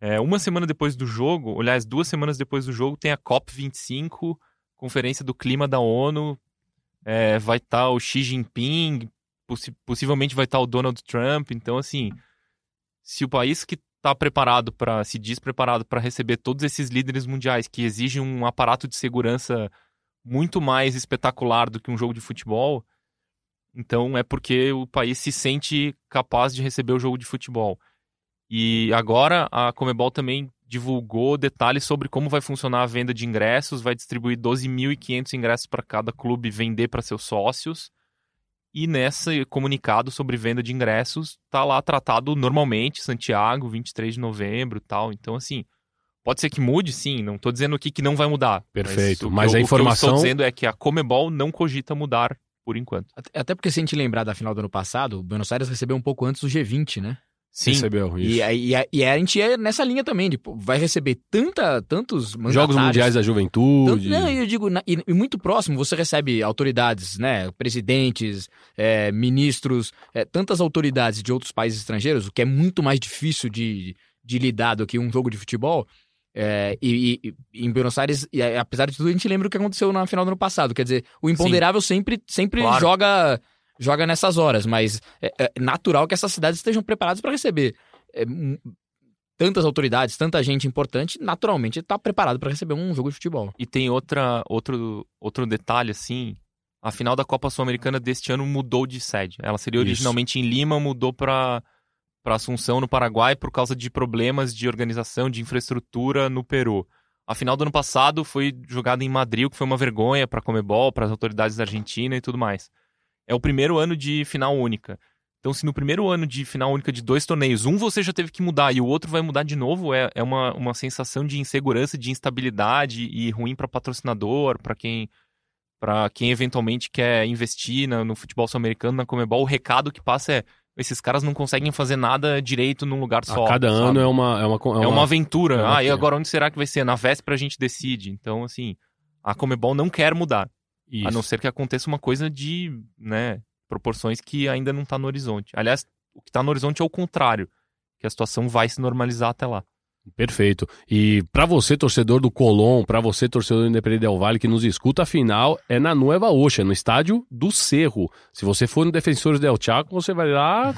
É, uma semana depois do jogo, aliás, duas semanas depois do jogo, tem a COP25, Conferência do Clima da ONU, é, vai estar tá o Xi Jinping, possi possivelmente vai estar tá o Donald Trump. Então, assim, se o país que está preparado para, se diz preparado para receber todos esses líderes mundiais que exigem um aparato de segurança muito mais espetacular do que um jogo de futebol, então é porque o país se sente capaz de receber o jogo de futebol. E agora a Comebol também divulgou detalhes sobre como vai funcionar a venda de ingressos, vai distribuir 12.500 ingressos para cada clube vender para seus sócios. E nesse comunicado sobre venda de ingressos, tá lá tratado normalmente, Santiago, 23 de novembro e tal. Então, assim, pode ser que mude, sim. Não estou dizendo aqui que não vai mudar. Perfeito. Mas, mas a informação. O que eu estou dizendo é que a Comebol não cogita mudar por enquanto. Até porque se a gente lembrar da final do ano passado, o Buenos Aires recebeu um pouco antes o G20, né? Sim. Recebeu, isso. E, e, e, a gente é nessa linha também, de, vai receber tanta, tantos Jogos Mundiais da Juventude. Tanto, não, eu digo, na, e, e, muito próximo, você recebe autoridades, né, presidentes, é, ministros, é, tantas autoridades de outros países estrangeiros, o que é muito mais difícil de, de lidar do que um jogo de futebol. É, e, e, em Buenos Aires, apesar de tudo, a gente lembra o que aconteceu na final do ano passado. Quer dizer, o imponderável Sim. sempre, sempre claro. joga joga nessas horas, mas é, é natural que essas cidades estejam preparadas para receber. É, tantas autoridades, tanta gente importante, naturalmente está preparado para receber um jogo de futebol. E tem outra, outro, outro detalhe, assim, a final da Copa Sul-Americana deste ano mudou de sede. Ela seria originalmente Isso. em Lima, mudou para para Assunção, no Paraguai, por causa de problemas de organização, de infraestrutura no Peru. A final do ano passado foi jogada em Madrid, o que foi uma vergonha para a Comebol, para as autoridades da Argentina e tudo mais é o primeiro ano de final única. Então, se no primeiro ano de final única de dois torneios, um você já teve que mudar e o outro vai mudar de novo, é, é uma, uma sensação de insegurança, de instabilidade e ruim para patrocinador, para quem para quem eventualmente quer investir no, no futebol sul-americano, na Comebol, o recado que passa é esses caras não conseguem fazer nada direito num lugar só. A cada sabe? ano é uma, é uma, é uma, é uma aventura. É uma... Ah, e agora onde será que vai ser? Na véspera a gente decide. Então, assim, a Comebol não quer mudar. Isso. A não ser que aconteça uma coisa de, né, proporções que ainda não está no horizonte. Aliás, o que está no horizonte é o contrário, que a situação vai se normalizar até lá. Perfeito. E para você, torcedor do Colón, para você, torcedor do Independente Del Vale, que nos escuta, a final é na Nueva Oxa, no estádio do Cerro. Se você for no Defensores del Chaco, você vai lá,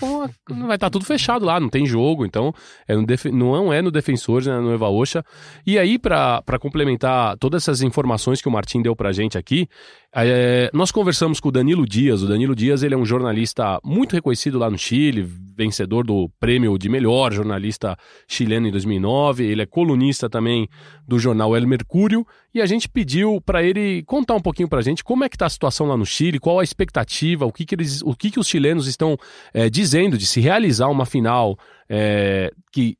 vai estar tá tudo fechado lá, não tem jogo, então é no def... não é no Defensores, é na Nueva Oxa. E aí, para complementar todas essas informações que o Martim deu pra gente aqui, é, nós conversamos com o Danilo Dias. O Danilo Dias ele é um jornalista muito reconhecido lá no Chile, vencedor do prêmio de melhor jornalista chileno em 2009. Ele é colunista também do jornal El Mercúrio. E a gente pediu para ele contar um pouquinho para a gente como é que está a situação lá no Chile, qual a expectativa, o que, que, eles, o que, que os chilenos estão é, dizendo de se realizar uma final é, que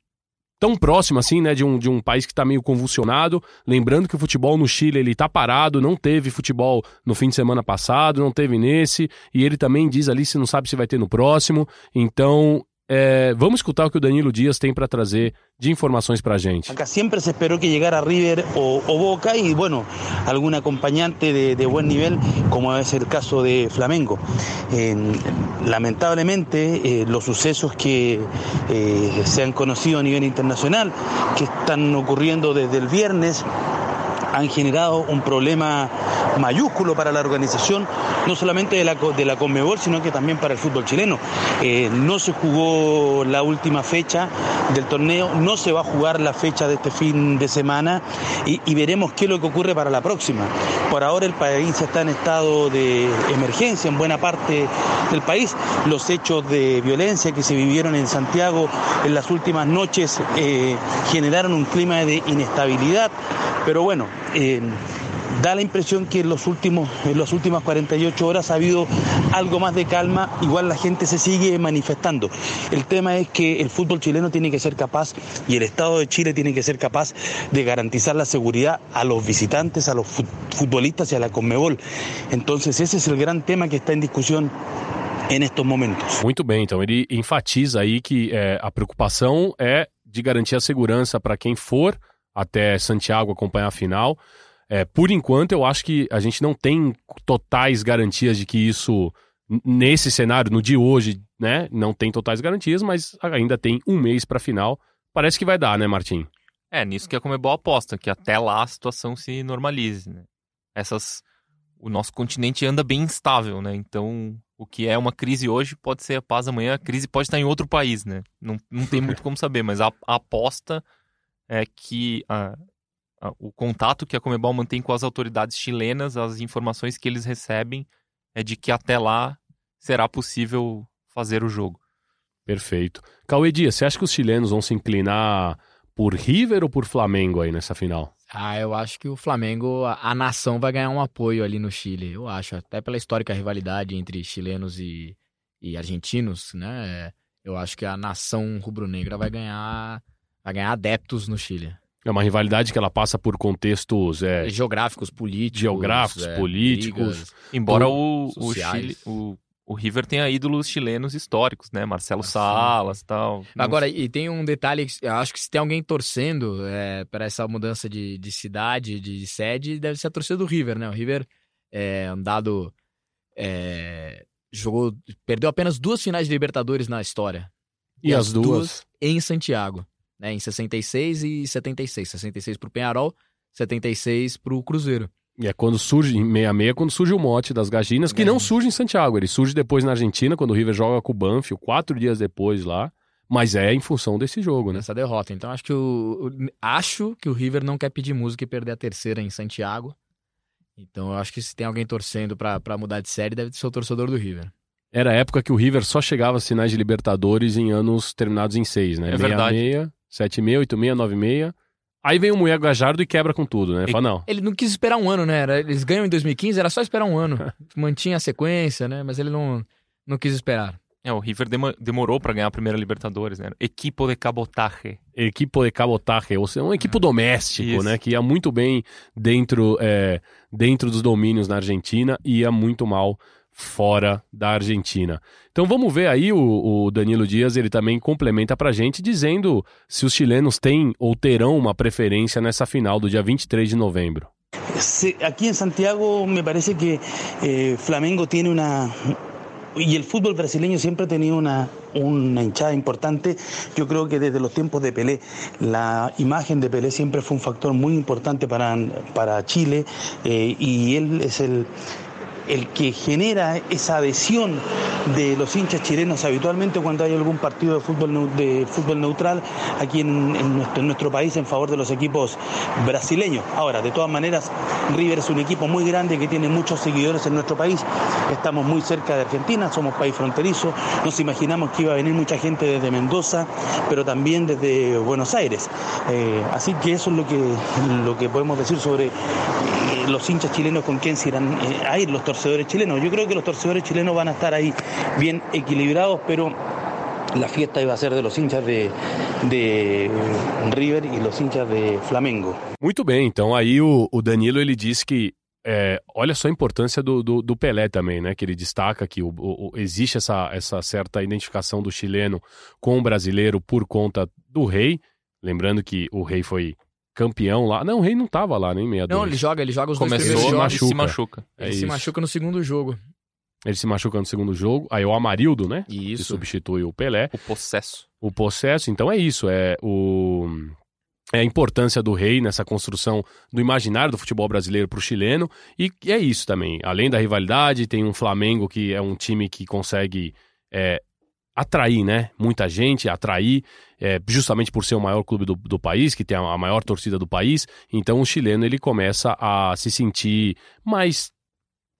tão próximo assim, né, de um, de um país que está meio convulsionado. Lembrando que o futebol no Chile ele está parado, não teve futebol no fim de semana passado, não teve nesse, e ele também diz ali se não sabe se vai ter no próximo. Então é, vamos escutar o que o Danilo Dias tem para trazer de informações para a gente. Acá sempre se esperou que llegara River o, o Boca e, bueno, algum acompanhante de, buen nivel, como es el caso de Flamengo. Eh, lamentablemente, eh, los sucesos que eh, se han conocido a nivel internacional, que están ocurriendo desde el viernes, han generado un problema mayúsculo para la organización, no solamente de la, de la Conmebol, sino que también para el fútbol chileno. Eh, no se jugó la última fecha del torneo, no se va a jugar la fecha de este fin de semana y, veremos qué es lo que ocurre para la próxima. Por ahora el país está en estado de emergencia en buena parte del país. Los hechos de violencia que se vivieron en Santiago en las últimas noches eh, generaron un clima de inestabilidad, pero bueno, eh, da la impresión que en, los últimos, en las últimas 48 horas ha habido algo más de calma, igual la gente se sigue manifestando. El tema es que el fútbol chileno tiene que ser capaz y el Estado de Chile tiene que ser capaz de garantizar la seguridad a los visitantes, a los futbolistas y a la Conmebol. Entonces ese es el gran tema que está en discusión en estos momentos. Muito bem, então ele enfatiza aí que é, a preocupação é de garantir a segurança para quem for até Santiago acompanhar a final. É, por enquanto, eu acho que a gente não tem totais garantias de que isso, nesse cenário, no dia hoje, né, não tem totais garantias, mas ainda tem um mês para final. Parece que vai dar, né, Martim? É, nisso que a Comebol aposta, que até lá a situação se normalize, né? Essas... O nosso continente anda bem instável, né? Então, o que é uma crise hoje pode ser a paz amanhã, a crise pode estar em outro país, né? Não, não tem muito como saber, mas a, a aposta é que a, o contato que a Comebol mantém com as autoridades chilenas, as informações que eles recebem é de que até lá será possível fazer o jogo. Perfeito. Cauê Dias, você acha que os chilenos vão se inclinar por River ou por Flamengo aí nessa final? Ah, eu acho que o Flamengo, a, a nação vai ganhar um apoio ali no Chile. Eu acho, até pela histórica rivalidade entre chilenos e, e argentinos, né? Eu acho que a nação rubro-negra vai ganhar, vai ganhar adeptos no Chile. É uma rivalidade que ela passa por contextos é, geográficos, políticos. Geográficos, é, políticos. brigas. Embora o, o. Chile, o, o River tenha ídolos chilenos históricos, né? Marcelo Salas e tal. Agora, e tem um detalhe, acho que se tem alguém torcendo é, para essa mudança de, de cidade, de sede, deve ser a torcida do River, né? O River é um dado. é, jogou. Perdeu apenas duas finais de Libertadores na história. E as duas? em Santiago, né? Em 66 e 76. 66 pro Penharol, 76 pro Cruzeiro. E é quando surge, em 66, quando surge o mote das Gaginas, que não surge em Santiago, ele surge depois na Argentina, quando o River joga com o Banfield, quatro dias depois lá, mas é em função desse jogo, né? nessa derrota. Então acho que o, o- acho que o River não quer pedir música e perder a terceira em Santiago. Então eu acho que se tem alguém torcendo pra pra mudar de série, deve ser o torcedor do River. Era a época que o River só chegava às finais de Libertadores em anos terminados em seis, né? É verdade. 66, 76, 86, 96. Aí vem o Mulher Gajardo e quebra com tudo, né? E- Fala, não. Ele não quis esperar um ano, né? Eles ganham em 2015, era só esperar um ano. Mantinha a sequência, né? Mas ele não, não quis esperar. É, o River demorou para ganhar a primeira Libertadores, né? Equipo de cabotaje. Equipo de cabotaje, ou seja, um equipo doméstico, Isso. né? Que ia muito bem dentro, é, dentro dos domínios na Argentina e ia muito mal fora da Argentina. Então vamos ver aí o, o Danilo Dias, ele também complementa pra gente dizendo se os chilenos têm ou terão uma preferência nessa final do dia 23 de novembro. Aquí en Santiago me parece que eh, Flamengo tiene una... Y el fútbol brasileño siempre ha tenido una, una hinchada importante. Yo creo que desde los tiempos de Pelé, la imagen de Pelé siempre fue un factor muy importante para, para Chile eh, y él es el, el que genera esa adhesión de los hinchas chilenos habitualmente cuando hay algún partido de fútbol, de fútbol neutral aquí en, en nuestro, país en favor de los equipos brasileños. Ahora, de todas maneras, River es un equipo muy grande que tiene muchos seguidores en nuestro país. Estamos muy cerca de Argentina, somos país fronterizo. Nos imaginamos que iba a venir mucha gente desde Mendoza, pero también desde Buenos Aires. Eh, así que eso es lo que, lo que podemos decir sobre los hinchas chilenos con quién se irán eh, a ir los torcedores chilenos. Yo creo que los torcedores chilenos van a estar ahí bien equilibrados, pero la fiesta iba a ser de los hinchas de, de River y los hinchas de Flamengo. Muito bem, então aí o, o Danilo ele disse que é, olha só a importância do, do, do Pelé também, né? Que ele destaca que o- o- existe essa, essa certa identificação do chileno com o brasileiro por conta do rei. Lembrando que o rei foi campeão lá. Não, o rei não estava lá, nem em 62. Não, ele joga, ele joga os dois Começou primeiros se jogos. e se machuca. É Ele se isso. machuca no segundo jogo. Ele se machuca no segundo jogo. Aí o Amarildo, né? Que Isso. substitui o Pelé. O possesso. o processo. Então é isso, é o é a importância do rei nessa construção do imaginário do futebol brasileiro para o chileno e é isso também. Além da rivalidade, tem um Flamengo que é um time que consegue é, atrair, né? Muita gente, atrair, é, justamente por ser o maior clube do, do país, que tem a, a maior torcida do país. Então o chileno ele começa a se sentir mais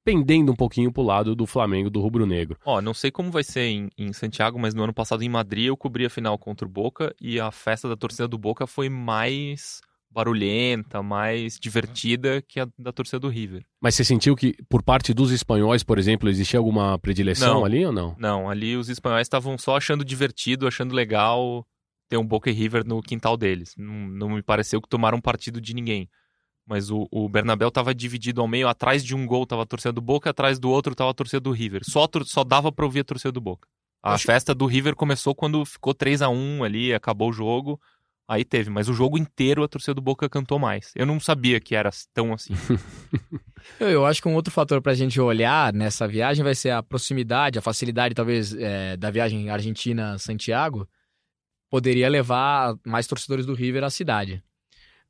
pendendo um pouquinho pro lado do Flamengo, do rubro-negro. Ó, não sei como vai ser em, em Santiago, mas no ano passado em Madrid eu cobri a final contra o Boca e a festa da torcida do Boca foi mais barulhenta, mais divertida que a da torcida do River. Mas você sentiu que, por parte dos espanhóis, por exemplo, existia alguma predileção Não. ali ou não? Não, ali os espanhóis estavam só achando divertido, achando legal ter um Boca e River no quintal deles. Não, não me pareceu que tomaram partido de ninguém. Mas o, o Bernabéu estava dividido ao meio, atrás de um gol tava a torcida do Boca, atrás do outro tava a torcida do River. Só, a só dava pra ouvir a torcida do Boca. A Acho- festa do River começou quando ficou 3 a 1 ali, acabou o jogo. Aí teve, mas o jogo inteiro a torcida do Boca cantou mais. Eu não sabia que era tão assim. Eu, eu acho que um outro fator pra gente olhar nessa viagem vai ser a proximidade, a facilidade, talvez, é, da viagem Argentina-Santiago, poderia levar mais torcedores do River à cidade.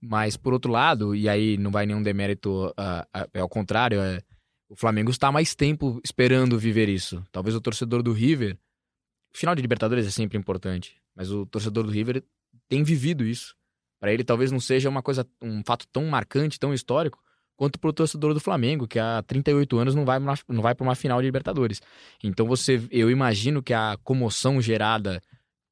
Mas, por outro lado, e aí não vai nenhum demérito, ah, ah, é ao contrário, é, o Flamengo está mais tempo esperando viver isso. Talvez o torcedor do River. Final de Libertadores é sempre importante, mas o torcedor do River tem vivido isso. Para ele talvez não seja uma coisa, um fato tão marcante, tão histórico, quanto para o torcedor do Flamengo, que há 38 anos não vai, não vai para uma final de Libertadores. Então você, eu imagino que a comoção gerada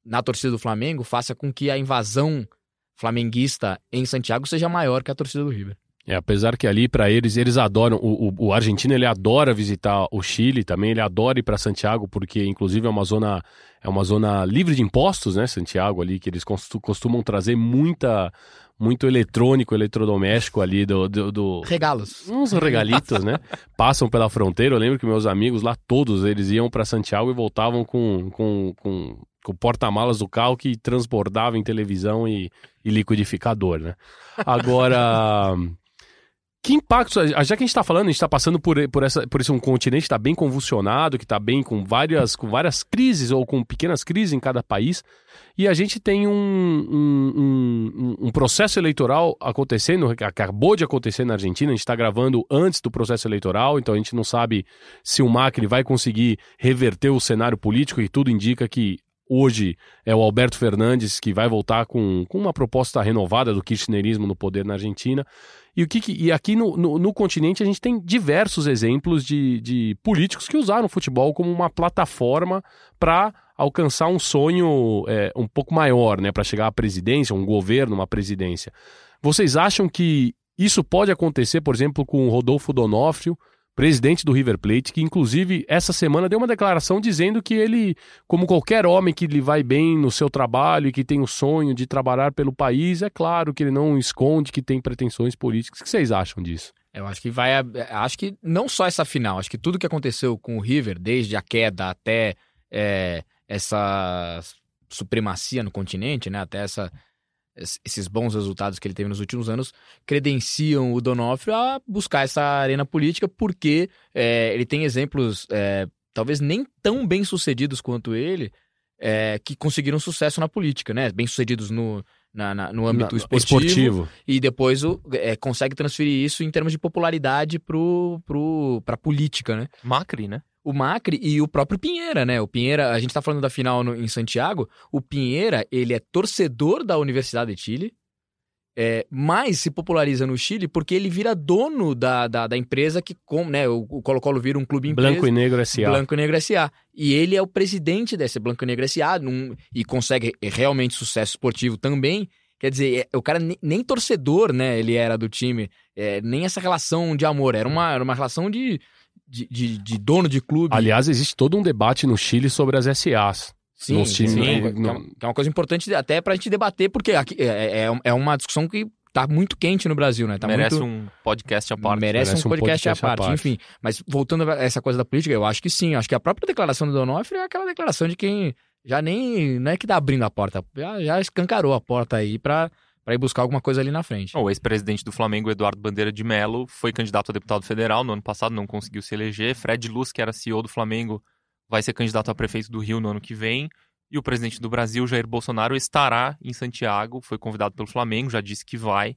na torcida do Flamengo faça com que a invasão flamenguista em Santiago seja maior que a torcida do River. É, apesar que ali para eles eles adoram o, o, o, argentino ele adora visitar o Chile também ele adora ir para Santiago porque inclusive é uma zona é uma zona livre de impostos né Santiago ali que eles costumam trazer muita muito eletrônico eletrodoméstico ali do, do, do regalos. Uns regalitos né? Passam pela fronteira. Eu lembro que meus amigos lá todos eles iam para Santiago e voltavam com, com, com com o porta-malas do carro que transbordava em televisão e, e liquidificador, né? Agora, que impacto, já que a gente está falando, a gente está passando por, por, essa, por esse um continente que está bem convulsionado, que está bem com várias, com várias crises ou com pequenas crises em cada país, e a gente tem um, um, um, um processo eleitoral acontecendo, acabou de acontecer na Argentina, a gente está gravando antes do processo eleitoral, então a gente não sabe se o Macri vai conseguir reverter o cenário político, e tudo indica que hoje é o Alberto Fernandes que vai voltar com, com uma proposta renovada do kirchnerismo no poder na Argentina. E, o que, e aqui no, no, no, continente a gente tem diversos exemplos de, de políticos que usaram o futebol como uma plataforma para alcançar um sonho é, um pouco maior, né, para chegar à presidência, um governo, uma presidência. Vocês acham que isso pode acontecer, por exemplo, com o Rodolfo Donofrio, presidente do River Plate, que inclusive essa semana deu uma declaração dizendo que ele, como qualquer homem que lhe vai bem no seu trabalho e que tem o sonho de trabalhar pelo país, é claro que ele não esconde que tem pretensões políticas. O que vocês acham disso? Eu acho que vai. Acho que não só essa final, acho que tudo que aconteceu com o River, desde a queda até é, essa supremacia no continente, né? Até essa esses bons resultados que ele teve nos últimos anos credenciam o Donofrio a buscar essa arena política, porque é, ele tem exemplos, é, talvez nem tão bem sucedidos quanto ele, é, que conseguiram sucesso na política, né? Bem sucedidos no, na, na, no âmbito na, esportivo, esportivo, E depois o, é, consegue transferir isso em termos de popularidade para pro, a política, né? Macri, né? O Macri e o próprio Pinheira, né? O Pinheira, a gente tá falando da final no, em Santiago, o Pinheira, ele é torcedor da Universidade de Chile, é, mas se populariza no Chile porque ele vira dono da, da, da empresa que, com, né, o, o Colo-Colo vira um clube empresa. Branco e Negro S.A. Branco e Negro S.A. E ele é o presidente desse Branco e Negro S.A. Num, e consegue realmente sucesso esportivo também. Quer dizer, é, o cara nem, nem torcedor, né, ele era do time, é, nem essa relação de amor, era uma, era uma relação de, de, de, de, dono de clube. Aliás, existe todo um debate no Chile sobre as SAs. Sim, sim, sim. É, é uma coisa importante até pra gente debater, porque aqui é, é, é uma discussão que tá muito quente no Brasil, né? Tá merece muito... um podcast à parte. Merece, merece um, podcast, um podcast à, parte. à, parte. enfim. Mas voltando a essa coisa da política, eu acho que sim. Acho que a própria declaração do Donofrio é aquela declaração de quem já nem... Não é que tá abrindo a porta, já, já escancarou a porta aí pra para ir buscar alguma coisa ali na frente. O ex-presidente do Flamengo, Eduardo Bandeira de Mello, foi candidato a deputado federal no ano passado, não conseguiu se eleger. Fred Luz, que era CEO do Flamengo, vai ser candidato a prefeito do Rio no ano que vem. E o presidente do Brasil, Jair Bolsonaro, estará em Santiago, foi convidado pelo Flamengo, já disse que vai.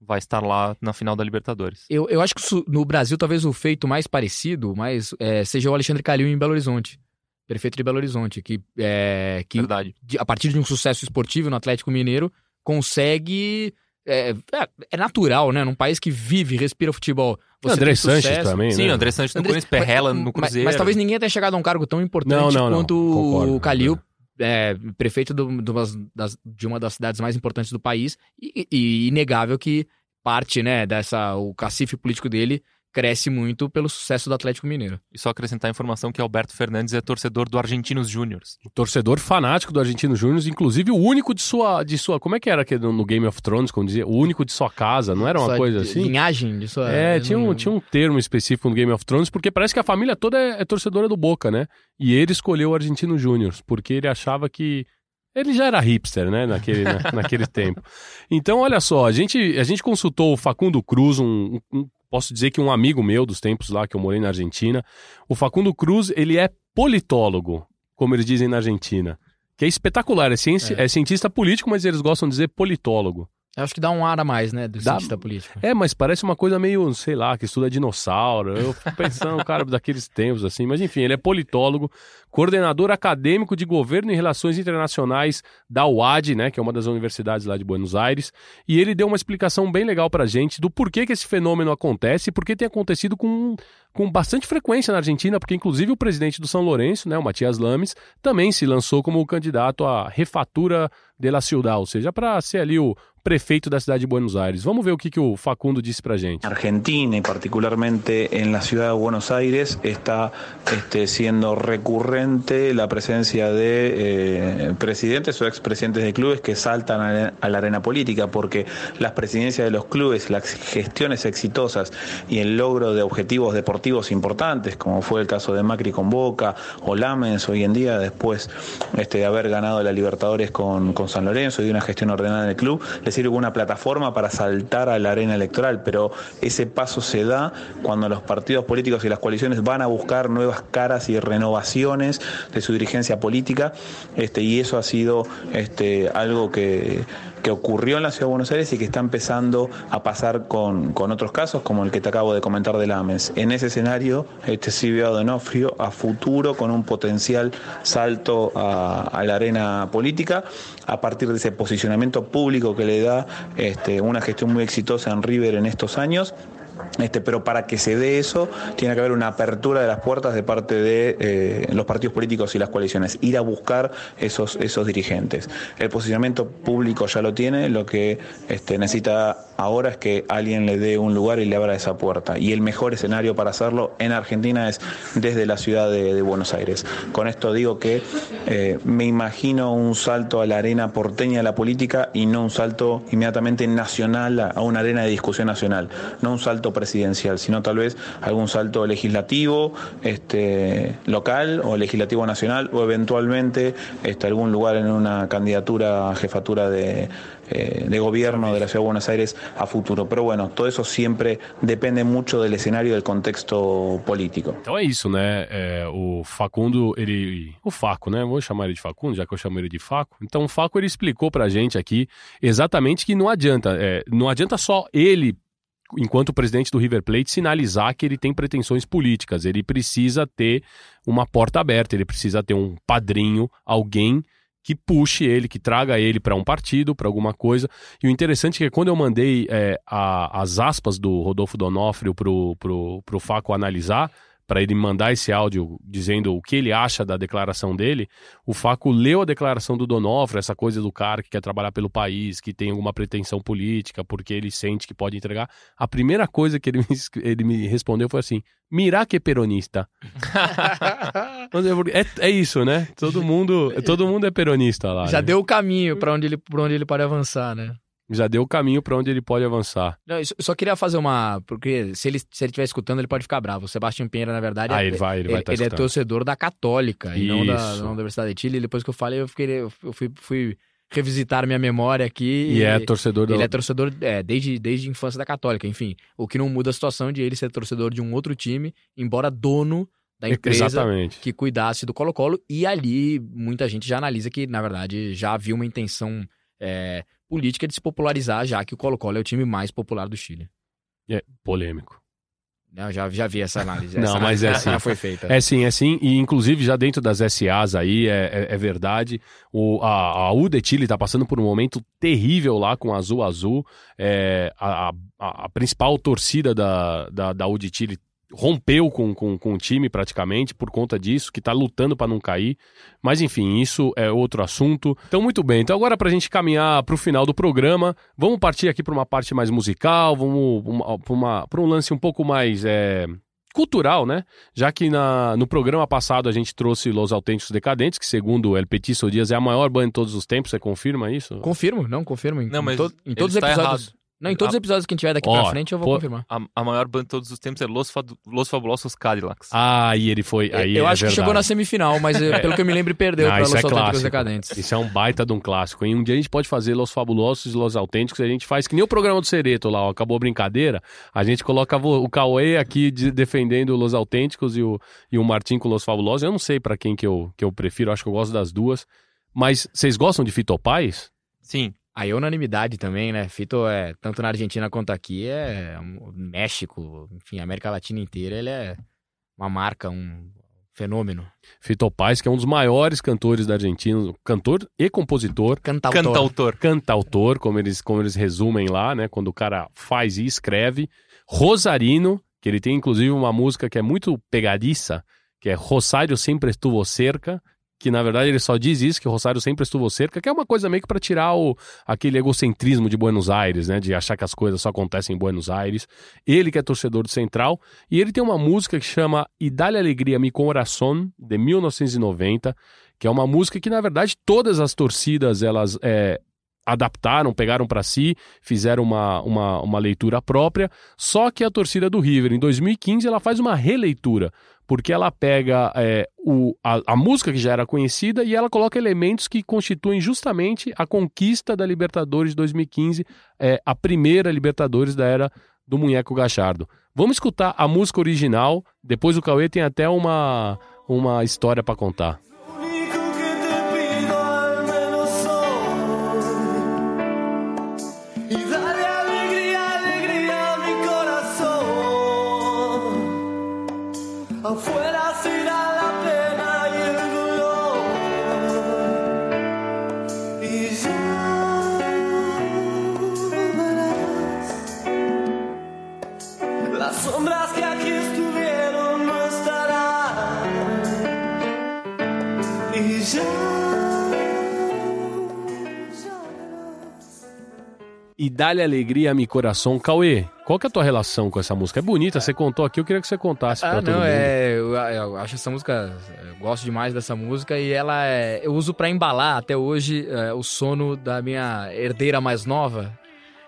Vai estar lá na final da Libertadores. Eu, eu acho que no Brasil, talvez o feito mais parecido mais, é, seja o Alexandre Calil em Belo Horizonte prefeito de Belo Horizonte, que, é, que Verdade. a partir de um sucesso esportivo no Atlético Mineiro, consegue. É, é, é, natural, né? Num país que vive, respira futebol. Você André Sanches também, Sim, né? André Sanches no Corinthians, Perrela no Cruzeiro. Mas, mas, talvez ninguém tenha chegado a um cargo tão importante não, não, quanto não. o Calil, é, prefeito do, do, das, de uma das cidades mais importantes do país. E, e inegável que parte, né, dessa. O cacife político dele cresce muito pelo sucesso do Atlético Mineiro. E só acrescentar a informação que Alberto Fernandes é torcedor do Argentinos Júniors. Torcedor fanático do Argentinos Júniors, inclusive o único de sua, de sua. Como é que era aquele no Game of Thrones, como dizia? O único de sua casa, não era uma sua coisa assim? Linhagem de sua. É, tinha um, tinha um termo específico no Game of Thrones, porque parece que a família toda é, é torcedora do Boca, né? E ele escolheu o Argentinos Júniors, porque ele achava que ele já era hipster, né, naquele, na, naquele tempo. Então, olha só, a gente, a gente consultou o Facundo Cruz, um, um, posso dizer que um amigo meu dos tempos lá que eu morei na Argentina, o Facundo Cruz, ele é politólogo, como eles dizem na Argentina, que é espetacular, é, ciência, é. é cientista político, mas eles gostam de dizer politólogo. Eu acho que dá um ar a mais, né, do Dá- cientista político. É, mas parece uma coisa meio, sei lá, que estuda dinossauro. Eu fico pensando, cara, daqueles tempos, assim. Mas enfim, ele é politólogo, coordenador acadêmico de governo e relações internacionais da UAD, né, que é uma das universidades lá de Buenos Aires. E ele deu uma explicação bem legal pra gente do porquê que esse fenômeno acontece e por que tem acontecido com, com bastante frequência na Argentina, porque inclusive o presidente do São Lourenço, né, o Matias Lames, também se lançou como candidato à refatura de la ciudad, ou seja, para ser ali o prefeito da cidade de Buenos Aires. Vamos ver o que, o Facundo disse pra gente. Argentina y particularmente en la ciudad de Buenos Aires está este, siendo recurrente la presencia de eh, presidentes o expresidentes de clubes que saltan a la, a arena política porque las presidencias de los clubes, las gestiones exitosas y el logro de objetivos deportivos importantes como fue el caso de Macri con Boca o Lamens hoy en día después este, de haber ganado la Libertadores con, con San Lorenzo y de una gestión ordenada en el club, le sirve como una plataforma para saltar a la arena electoral, pero ese paso se da cuando los partidos políticos y las coaliciones van a buscar nuevas caras y renovaciones de su dirigencia política, este, y eso ha sido este, algo que, que ocurrió en la Ciudad de Buenos Aires y que está empezando a pasar con, con otros casos, como el que te acabo de comentar de Lames. En ese escenario, este a Donofrio a futuro con un potencial salto a, a la arena política a partir de ese posicionamiento público que le da este, una gestión muy exitosa en River en estos años. Este, pero para que se dé eso, tiene que haber una apertura de las puertas de parte de eh, los partidos políticos y las coaliciones, ir a buscar esos, esos dirigentes. El posicionamiento público ya lo tiene, lo que este, necesita ahora es que alguien le dé un lugar y le abra esa puerta. Y el mejor escenario para hacerlo en Argentina es desde la ciudad de, Buenos Aires. Con esto digo que eh, me imagino un salto a la arena porteña de la política y no un salto inmediatamente nacional a una arena de discusión nacional, no un salto presidencial, sino tal vez algún salto legislativo, este, local o legislativo nacional o eventualmente este, algún lugar en una candidatura a jefatura de, eh, de gobierno de la Ciudad de Buenos Aires a futuro. Pero bueno, todo eso siempre depende mucho del escenario del contexto político. Então é isso, né? O Facundo, ele. O Faco, né? Vou chamar ele de Facundo, já que eu chamo ele de Faco. Então o Faco ele explicou pra gente aqui exatamente que não adianta. é, não adianta só ele, enquanto presidente do River Plate, sinalizar que ele tem pretensões políticas. Ele precisa ter uma porta aberta, ele precisa ter um padrinho, alguém que puxe ele, que traga ele para um partido, para alguma coisa. E o interessante é que quando eu mandei é, a- as aspas do Rodolfo Donofrio pro, pro, pro Faco analisar, para ele mandar esse áudio dizendo o que ele acha da declaração dele, o Faco leu a declaração do Donofrio, essa coisa do cara que quer trabalhar pelo país, que tem alguma pretensão política, porque ele sente que pode entregar. A primeira coisa que ele me, ele me respondeu foi assim: Mirá que peronista. Mas é- é, é isso, né? Todo mundo, todo mundo é peronista lá. Já né? deu o caminho pra onde ele, pra onde ele pode avançar, né? Já deu o caminho para onde ele pode avançar. Não, eu só- queria fazer uma. Porque se ele, se ele estiver escutando, ele pode ficar bravo. O Sebastião Pinheira, na verdade, Ah, é, ele vai, ele vai estar ele é torcedor da Católica e não da, Isso. da Universidade de Chile. E depois que eu falei, eu, fiquei, eu fui, fui revisitar minha memória aqui. E é torcedor do. Ele é torcedor é, desde, desde a infância da Católica, enfim. O que não muda a situação de ele ser torcedor de um outro time, embora dono da empresa Exatamente. que cuidasse do Colo-Colo. E ali muita gente já analisa que, na verdade, já havia uma intenção é, política de se popularizar, já que o Colo-Colo é o time mais popular do Chile. É polêmico. Eu já, já vi essa análise. Não, essa mas é análise assim. já foi feita. É sim, é sim. E inclusive já dentro das SAs aí, é, é, é verdade. O, a, a U de Chile está passando por um momento terrível lá com Azul Azul. É, a, a, a principal torcida da, da, da U de Chile rompeu com, com, com o time praticamente por conta disso, que está lutando para não cair. Mas enfim, isso é outro assunto. Então, muito bem. Então, agora para a gente caminhar para o final do programa, vamos partir aqui para uma parte mais musical, vamos para uma, pra um lance um pouco mais. é, cultural, né? Já que na, no programa passado a gente trouxe Los Autênticos Decadentes, que segundo El Petiço Dias é a maior banda de todos os tempos, você confirma isso? Confirmo, não, confirmo. Em, Não, mas em, to- em todos os está episódios. errado. Não, em todos os A- episódios que tiver daqui Ó, pra frente, eu vou pô- confirmar. A, a maior banda de todos os tempos é Los, Fadu- Los Fabulosos Cadillacs. Ah, e ele foi. Aí eu é acho que chegou na verdade. semifinal, mas eh, pelo que eu me lembro, perdeu Não, pra Los isso é Autênticos. Decadentes. Isso é um baita de um clássico. Hein? Um dia a gente pode fazer Los Fabulosos e Los Autênticos, a gente faz que nem o programa do Cereto lá, ó, acabou a brincadeira. A gente coloca o Cauê aqui de- defendendo Los Autênticos e o, e o Martim com Los Fabulosos. Eu não sei pra quem que eu, que eu prefiro, acho que eu gosto das duas. Mas vocês gostam de Fitopais? Sim. Aí é unanimidade também, né? Fito é, tanto na Argentina quanto aqui, é México, enfim, a América Latina inteira, ele é uma marca, um fenômeno. Fito Paz, que é um dos maiores cantores da Argentina, cantor e compositor. Cantautor. Cantautor. Cantautor, como eles, como eles resumem lá, né? Quando o cara faz e escreve. Rosarino, que ele tem inclusive uma música que é muito pegadiça, que é Rosário sempre estuvo cerca, que na verdade ele só diz isso, que o Rosário sempre estuvo cerca, que é uma coisa meio que para tirar o, aquele egocentrismo de Buenos Aires, né, de achar que as coisas só acontecem em Buenos Aires. Ele que é torcedor do Central, e ele tem uma música que chama E Dale Alegria Mi Corazón, de 1990, que é uma música que na verdade todas as torcidas elas é, adaptaram, pegaram para si, fizeram uma, uma, uma leitura própria, só que a torcida do River, em 2015, ela faz uma releitura, porque ela pega é, o, a, a, música que já era conhecida e ela coloca elementos que constituem justamente a conquista da Libertadores de 2015, é, a primeira Libertadores da era do Munheco Gachardo. Vamos escutar a música original, depois o Cauê tem até uma, uma história para contar. afuera. E dá-lhe alegria a meu coração. Cauê, qual que é a tua relação com essa música? É bonita, você contou aqui, eu queria que você contasse ah, pra todo não, mundo. É, eu, eu, acho essa música, eu gosto demais dessa música e ela é, eu uso para embalar até hoje é, o sono da minha herdeira mais nova.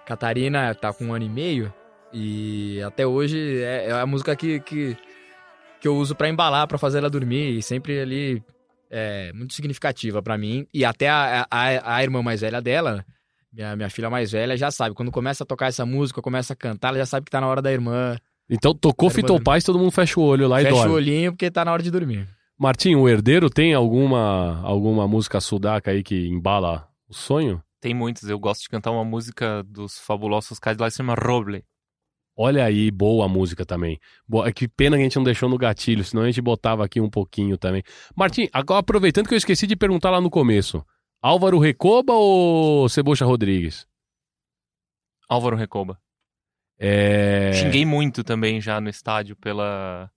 Catarina tá com um ano e meio e até hoje é, é a música que, que, que eu uso para embalar, para fazer ela dormir e sempre ali é muito significativa para mim e até a, a, a irmã mais velha dela minha, minha filha mais velha já sabe. Quando começa a tocar essa música, começa a cantar, ela já sabe que tá na hora da irmã. Então tocou Fito Paz, todo mundo fecha o olho lá fecha e dorme. Fecha o olhinho porque tá na hora de dormir. Martim, o herdeiro tem alguma, alguma música sudaca aí que embala o sonho? Tem muitos. Eu gosto de cantar uma música dos fabulosos Cadillacs, se chama Roble. Olha aí, boa música também. Boa, que pena que a gente não deixou no gatilho, senão a gente botava aqui um pouquinho também. Martim, agora aproveitando que eu esqueci de perguntar lá no começo. Álvaro Recoba ou Cebocha Rodrigues? Álvaro Recoba. É... Xinguei muito também já no estádio pela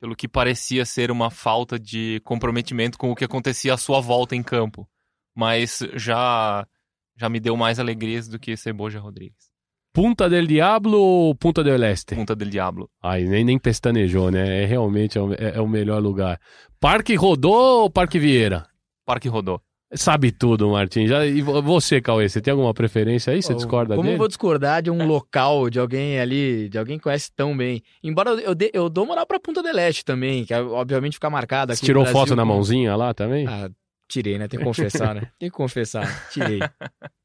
pelo que parecia ser uma falta de comprometimento com o que acontecia à sua volta em campo. Mas já já me deu mais alegrias do que Ceboja Rodrigues. Punta del Diablo ou Punta del Este? Punta del Diablo. Ai, nem, nem pestanejou, né? É realmente é é, é o melhor lugar. Parque Rodô ou Parque Vieira? Parque Rodô. Sabe tudo, Martin. Já, e você, Cauê, você tem alguma preferência aí? Você discorda Como dele? eu vou discordar de um local, de alguém ali, de alguém que conhece tão bem? Embora eu, eu, eu dou moral pra Punta del Este também, que é, obviamente fica marcada aqui Você tirou foto na mãozinha lá também? Ah, tirei, né? Tem que confessar, né? Tem que confessar. Tirei.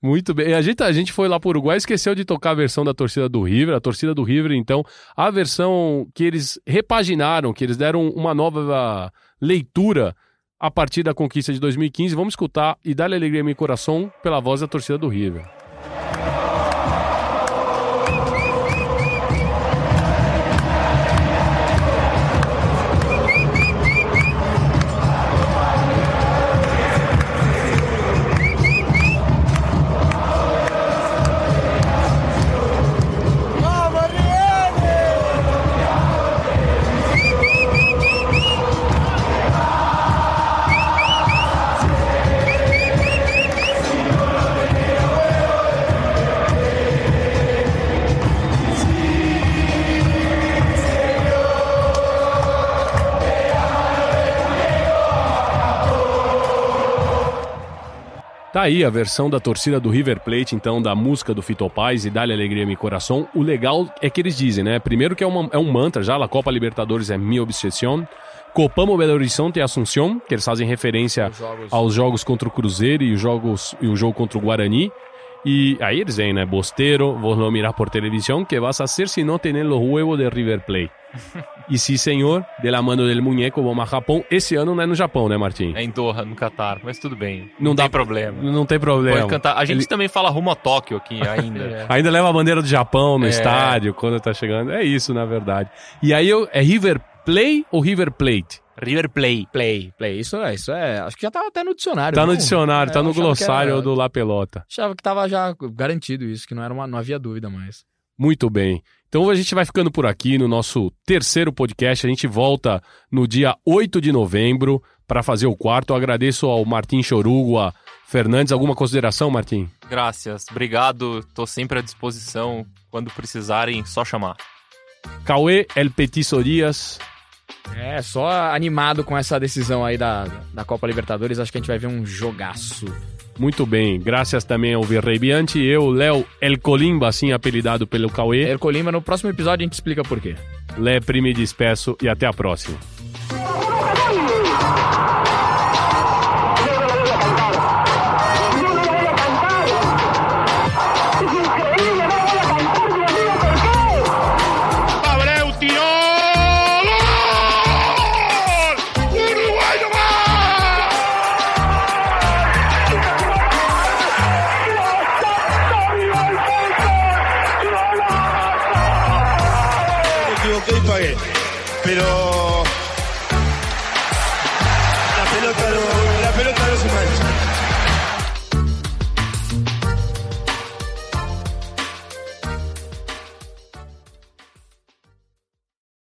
Muito bem. A gente, a gente foi lá pro Uruguai e esqueceu de tocar a versão da torcida do River. A torcida do River, então, a versão que eles repaginaram, que eles deram uma nova leitura a partir da conquista de 2015. Vamos escutar e dar alegria em meu coração pela voz da torcida do River. Tá aí a versão da torcida do River Plate, então, da música do Fito Paz e Dá-lhe Alegria Mi Coração. O legal é que eles dizem, né? Primeiro que é, uma, é um mantra já, a Copa Libertadores é mi obsessão. Copamos Belo Horizonte e Assunção, que eles fazem referência jogos. aos jogos contra o Cruzeiro e os jogos e o jogo contra o Guarani. Y dicen, né? Bostero, vos lo mirás por televisión, ¿qué vas a hacer si no tenés los huevos de River Plate? E sim, senhor, de la mano del muñeco, vamos a Japão. Esse ano não é no Japão, né, Martim? É em Doha, no Catar, mas tudo bem. Não Não, dá- tem problema. Não tem problema. Pode cantar. A gente Ele- também fala rumo a Tóquio aqui ainda. Ainda leva a bandeira do Japão no É. estádio quando tá chegando. É isso, na verdade. E aí, eu, é River Play ou River Plate? River Play. Play, play. Isso é, isso é. Acho que já tava até no dicionário. Tá não? no dicionário, É, tá no glossário era- do La Pelota. Achava que tava já garantido isso, que não, era uma, não havia dúvida mais. Muito bem. Então a gente vai ficando por aqui no nosso terceiro podcast. A gente volta no dia 8 de novembro para fazer o quarto. Eu agradeço ao Martim Chorugua Fernandes. Alguma consideração, Martim? Graças. Obrigado. Tô sempre à disposição. Quando precisarem, só chamar. Cauê El Petiço Dias. É, só animado com essa decisão aí da, da Copa Libertadores, acho que a gente vai ver um jogaço. Muito bem. Graças também ao Virrey Bianchi. Eu, Léo El Colimba, assim apelidado pelo Cauê. Ercolima, no próximo episódio a gente explica por quê. Lé, me despeço e até a próxima.